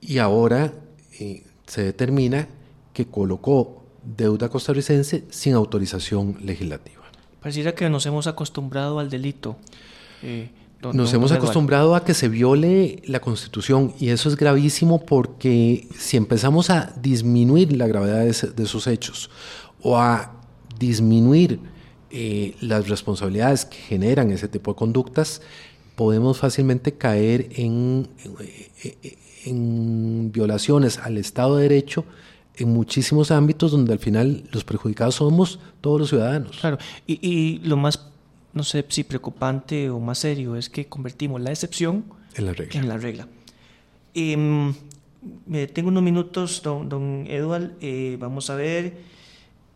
Y ahora eh, se determina que colocó deuda costarricense sin autorización legislativa. Pareciera que nos hemos acostumbrado al delito. Eh, nos hemos acostumbrado a que se viole la Constitución y eso es gravísimo porque si empezamos a disminuir la gravedad de, esos hechos o a disminuir eh, las responsabilidades que generan ese tipo de conductas, podemos fácilmente caer en, en violaciones al Estado de Derecho en muchísimos ámbitos donde al final los perjudicados somos todos los ciudadanos. Claro, y, y lo más no sé si preocupante o más serio, es que convertimos la excepción en la regla. En la regla. Em, tengo unos minutos, don, don Eduard, eh, vamos a ver.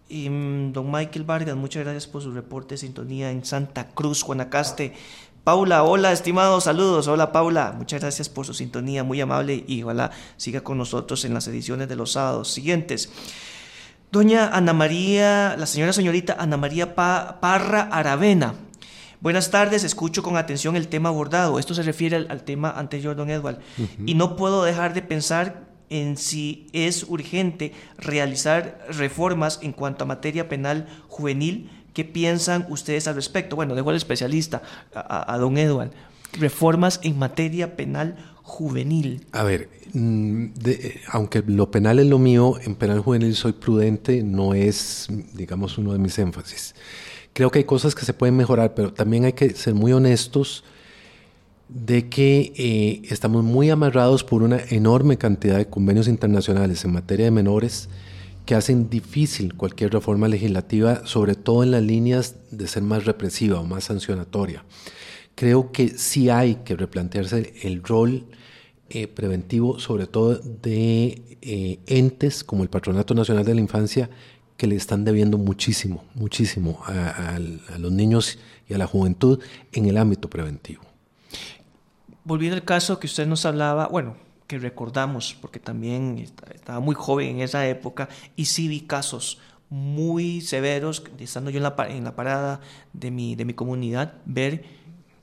Em, don Michael Vargas, muchas gracias por su reporte de sintonía en Santa Cruz, Guanacaste. Paula, hola, estimados, saludos. Hola, Paula. Muchas gracias por su sintonía, muy amable y ojalá siga con nosotros en las ediciones de los sábados siguientes. Doña Ana María, la señora señorita Ana María Parra Aravena, Buenas tardes, escucho con atención el tema abordado. Esto se refiere al, tema anterior, don Edward. Y no puedo dejar de pensar en si es urgente realizar reformas en cuanto a materia penal juvenil. ¿Qué piensan ustedes al respecto? Bueno, dejo al especialista, a, don Edward. Reformas en materia penal juvenil. A ver, mm, aunque lo penal es lo mío, en penal juvenil soy prudente, no es, digamos, uno de mis énfasis. Creo que hay cosas que se pueden mejorar, pero también hay que ser muy honestos de que eh, estamos muy amarrados por una enorme cantidad de convenios internacionales en materia de menores que hacen difícil cualquier reforma legislativa, sobre todo en las líneas de ser más represiva o más sancionatoria. Creo que sí hay que replantearse el rol eh, preventivo, sobre todo de eh, entes como el Patronato Nacional de la Infancia, que le están debiendo muchísimo, muchísimo a, los niños y a la juventud en el ámbito preventivo. Volviendo al caso que usted nos hablaba, bueno, que recordamos, porque también estaba muy joven en esa época y sí vi casos muy severos, estando yo en la, en la parada de mi, de mi comunidad, ver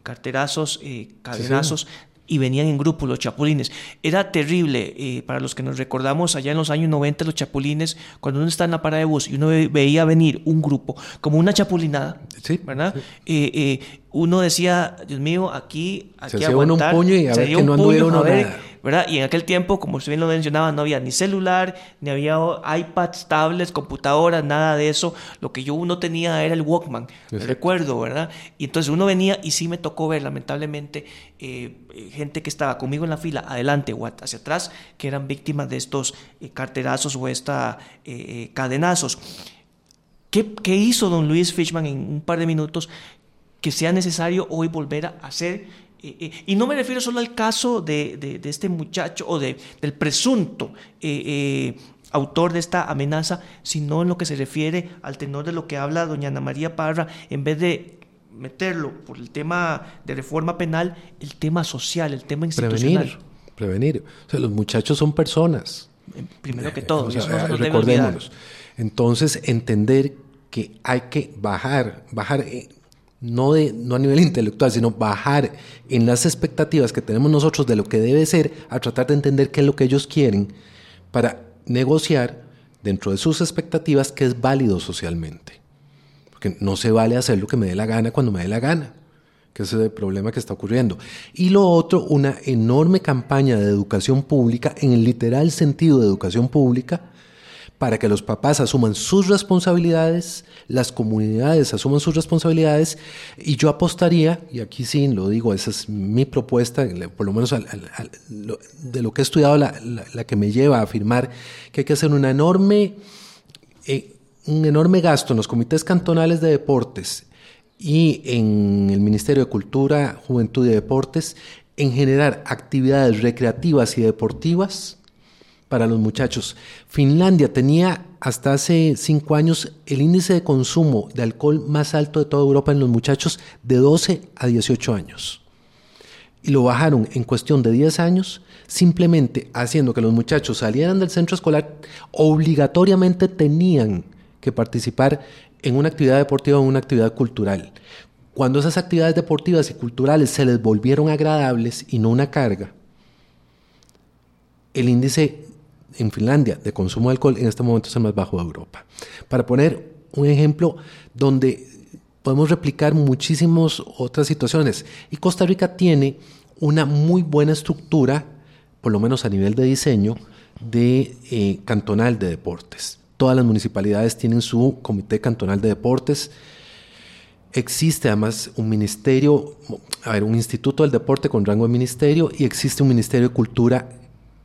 carterazos, eh, cadenazos y venían en grupo los chapulines. Era terrible, eh, para los que nos recordamos allá en los años 90 los chapulines, cuando uno está en la parada de bus y uno veía venir un grupo como una chapulinada, ¿verdad? Eh, eh, uno decía, Dios mío, aquí, aquí se aguantar, un puño y a ver que no anduviera uno nada. Y en aquel tiempo, como usted bien lo mencionaba, no había ni celular, ni había iPads, tablets, computadoras, nada de eso. Lo que yo uno tenía era el Walkman, recuerdo, ¿verdad? Y entonces uno venía y sí me tocó ver, lamentablemente, eh, gente que estaba conmigo en la fila, adelante o hacia atrás, que eran víctimas de estos eh, carterazos o esta eh, cadenazos. ¿Qué, ¿Qué hizo don Luis Fishman en un par de minutos que sea necesario hoy volver a hacer y no me refiero solo al caso de, este muchacho o de, del presunto eh, eh, autor de esta amenaza, sino en lo que se refiere al tenor de lo que habla doña Ana María Parra, en vez de meterlo por el tema de reforma penal, el tema social, el tema institucional. Prevenir, prevenir. O sea, los muchachos son personas. Eh, primero que todo, recordémonos. Entonces, entender que hay que bajar, bajar no, de, no a nivel intelectual, sino bajar en las expectativas que tenemos nosotros de lo que debe ser, a tratar de entender qué es lo que ellos quieren para negociar dentro de sus expectativas que es válido socialmente. Porque no se vale hacer lo que me dé la gana cuando me dé la gana, que es el problema que está ocurriendo. Y lo otro, una enorme campaña de educación pública, en el literal sentido de educación pública, para que los papás asuman sus responsabilidades, las comunidades asuman sus responsabilidades, y yo apostaría, y aquí sí lo digo, esa es mi propuesta, por lo menos de lo que he estudiado, la, que me lleva a afirmar que hay que hacer una enorme, eh, un enorme gasto en los comités cantonales de deportes y en el Ministerio de Cultura, Juventud y Deportes en generar actividades recreativas y deportivas para los muchachos. Finlandia tenía hasta hace cinco años el índice de consumo de alcohol más alto de toda Europa en los muchachos de 12 a 18 años. Y lo bajaron en cuestión de 10 años, simplemente haciendo que los muchachos salieran del centro escolar, obligatoriamente tenían que participar en una actividad deportiva o en una actividad cultural. Cuando esas actividades deportivas y culturales se les volvieron agradables y no una carga, el índice en Finlandia de consumo de alcohol en este momento es el más bajo de Europa. Para poner un ejemplo donde podemos replicar muchísimas otras situaciones. Y Costa Rica tiene una muy buena estructura, por lo menos a nivel de diseño, de eh, cantonal de deportes. Todas las municipalidades tienen su comité cantonal de deportes. Existe además un ministerio, a ver, un instituto del deporte con rango de ministerio y existe un ministerio de cultura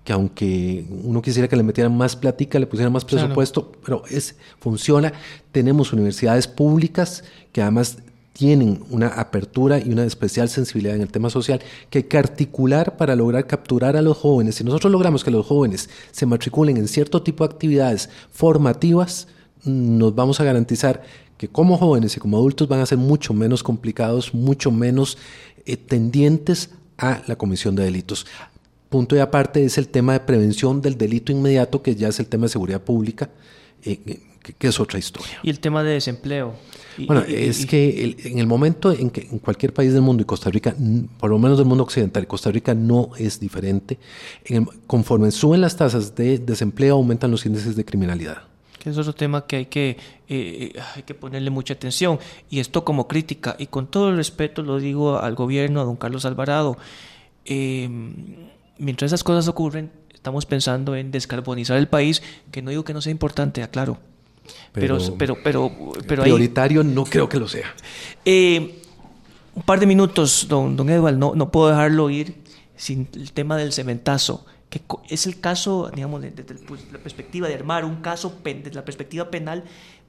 que aunque uno quisiera que le metieran más platica, le pusieran más presupuesto, pero es, funciona. Tenemos universidades públicas que además tienen una apertura y una especial sensibilidad en el tema social que hay que articular para lograr capturar a los jóvenes. Si nosotros logramos que los jóvenes se matriculen en cierto tipo de actividades formativas, nos vamos a garantizar que como jóvenes y como adultos van a ser mucho menos complicados, mucho menos eh, tendientes a la comisión de delitos. Punto y aparte es el tema de prevención del delito inmediato, que ya es el tema de seguridad pública, eh, eh, que, es otra historia. Y el tema de desempleo. bueno, es que en el momento en que en cualquier país del mundo, y Costa Rica, por lo menos del mundo occidental, Costa Rica no es diferente, conforme suben las tasas de desempleo, aumentan los índices de criminalidad. Que es otro tema que hay que, eh, eh, hay que ponerle mucha atención. Y esto como crítica, y con todo el respeto lo digo al gobierno, a don Carlos Alvarado, mientras esas cosas ocurren, estamos pensando en descarbonizar el país, que no digo que no sea importante, aclaro pero, pero, pero, pero, prioritario no creo que lo sea. Eh, un par de minutos, don, don Edward, no, no puedo dejarlo ir sin el tema del cementazo, que es el caso, digamos, desde, pues, la perspectiva de armar un caso, desde la perspectiva penal,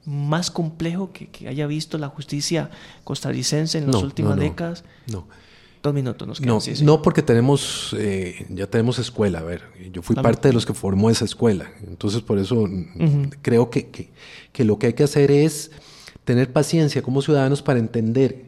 más complejo que, que haya visto la justicia costarricense en las últimas décadas. No. Dos minutos nos quedan. No, no porque tenemos, eh, ya tenemos escuela. A ver, yo fui parte de los que formó esa escuela. Entonces, por eso creo que, que, lo que hay que hacer es tener paciencia como ciudadanos para entender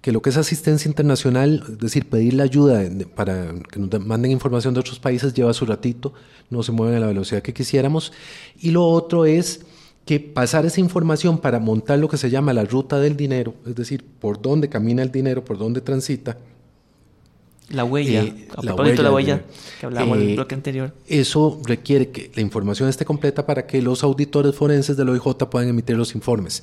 que lo que es asistencia internacional, es decir, pedir la ayuda para que nos manden información de otros países, lleva su ratito, no se mueven a la velocidad que quisiéramos. Y lo otro es que pasar esa información para montar lo que se llama la ruta del dinero, es decir, por dónde camina el dinero, por dónde transita, la huella, eh, a la huella, la huella que hablábamos en el eh, bloque anterior. Eso requiere que la información esté completa para que los auditores forenses del OIJ puedan emitir los informes.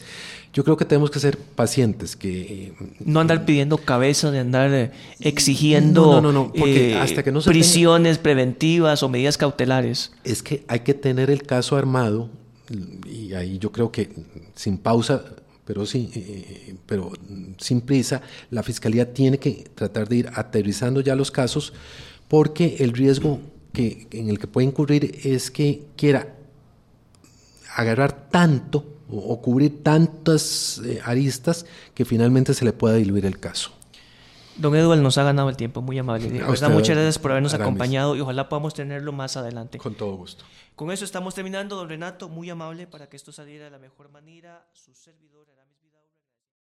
Yo creo que tenemos que ser pacientes, que eh, no andar pidiendo cabeza, de andar exigiendo prisiones preventivas o medidas cautelares. Es que hay que tener el caso armado y ahí yo creo que sin pausa pero sí, eh, pero sin prisa, la fiscalía tiene que tratar de ir aterrizando ya los casos porque el riesgo que, en el que puede incurrir es que quiera agarrar tanto o, cubrir tantas eh, aristas que finalmente se le pueda diluir el caso. Don Eduardo nos ha ganado el tiempo, muy amable. muchas gracias por habernos acompañado y ojalá podamos tenerlo más adelante. Con todo gusto. Con eso estamos terminando, don Renato, muy amable para que esto saliera de la mejor manera. Su servidor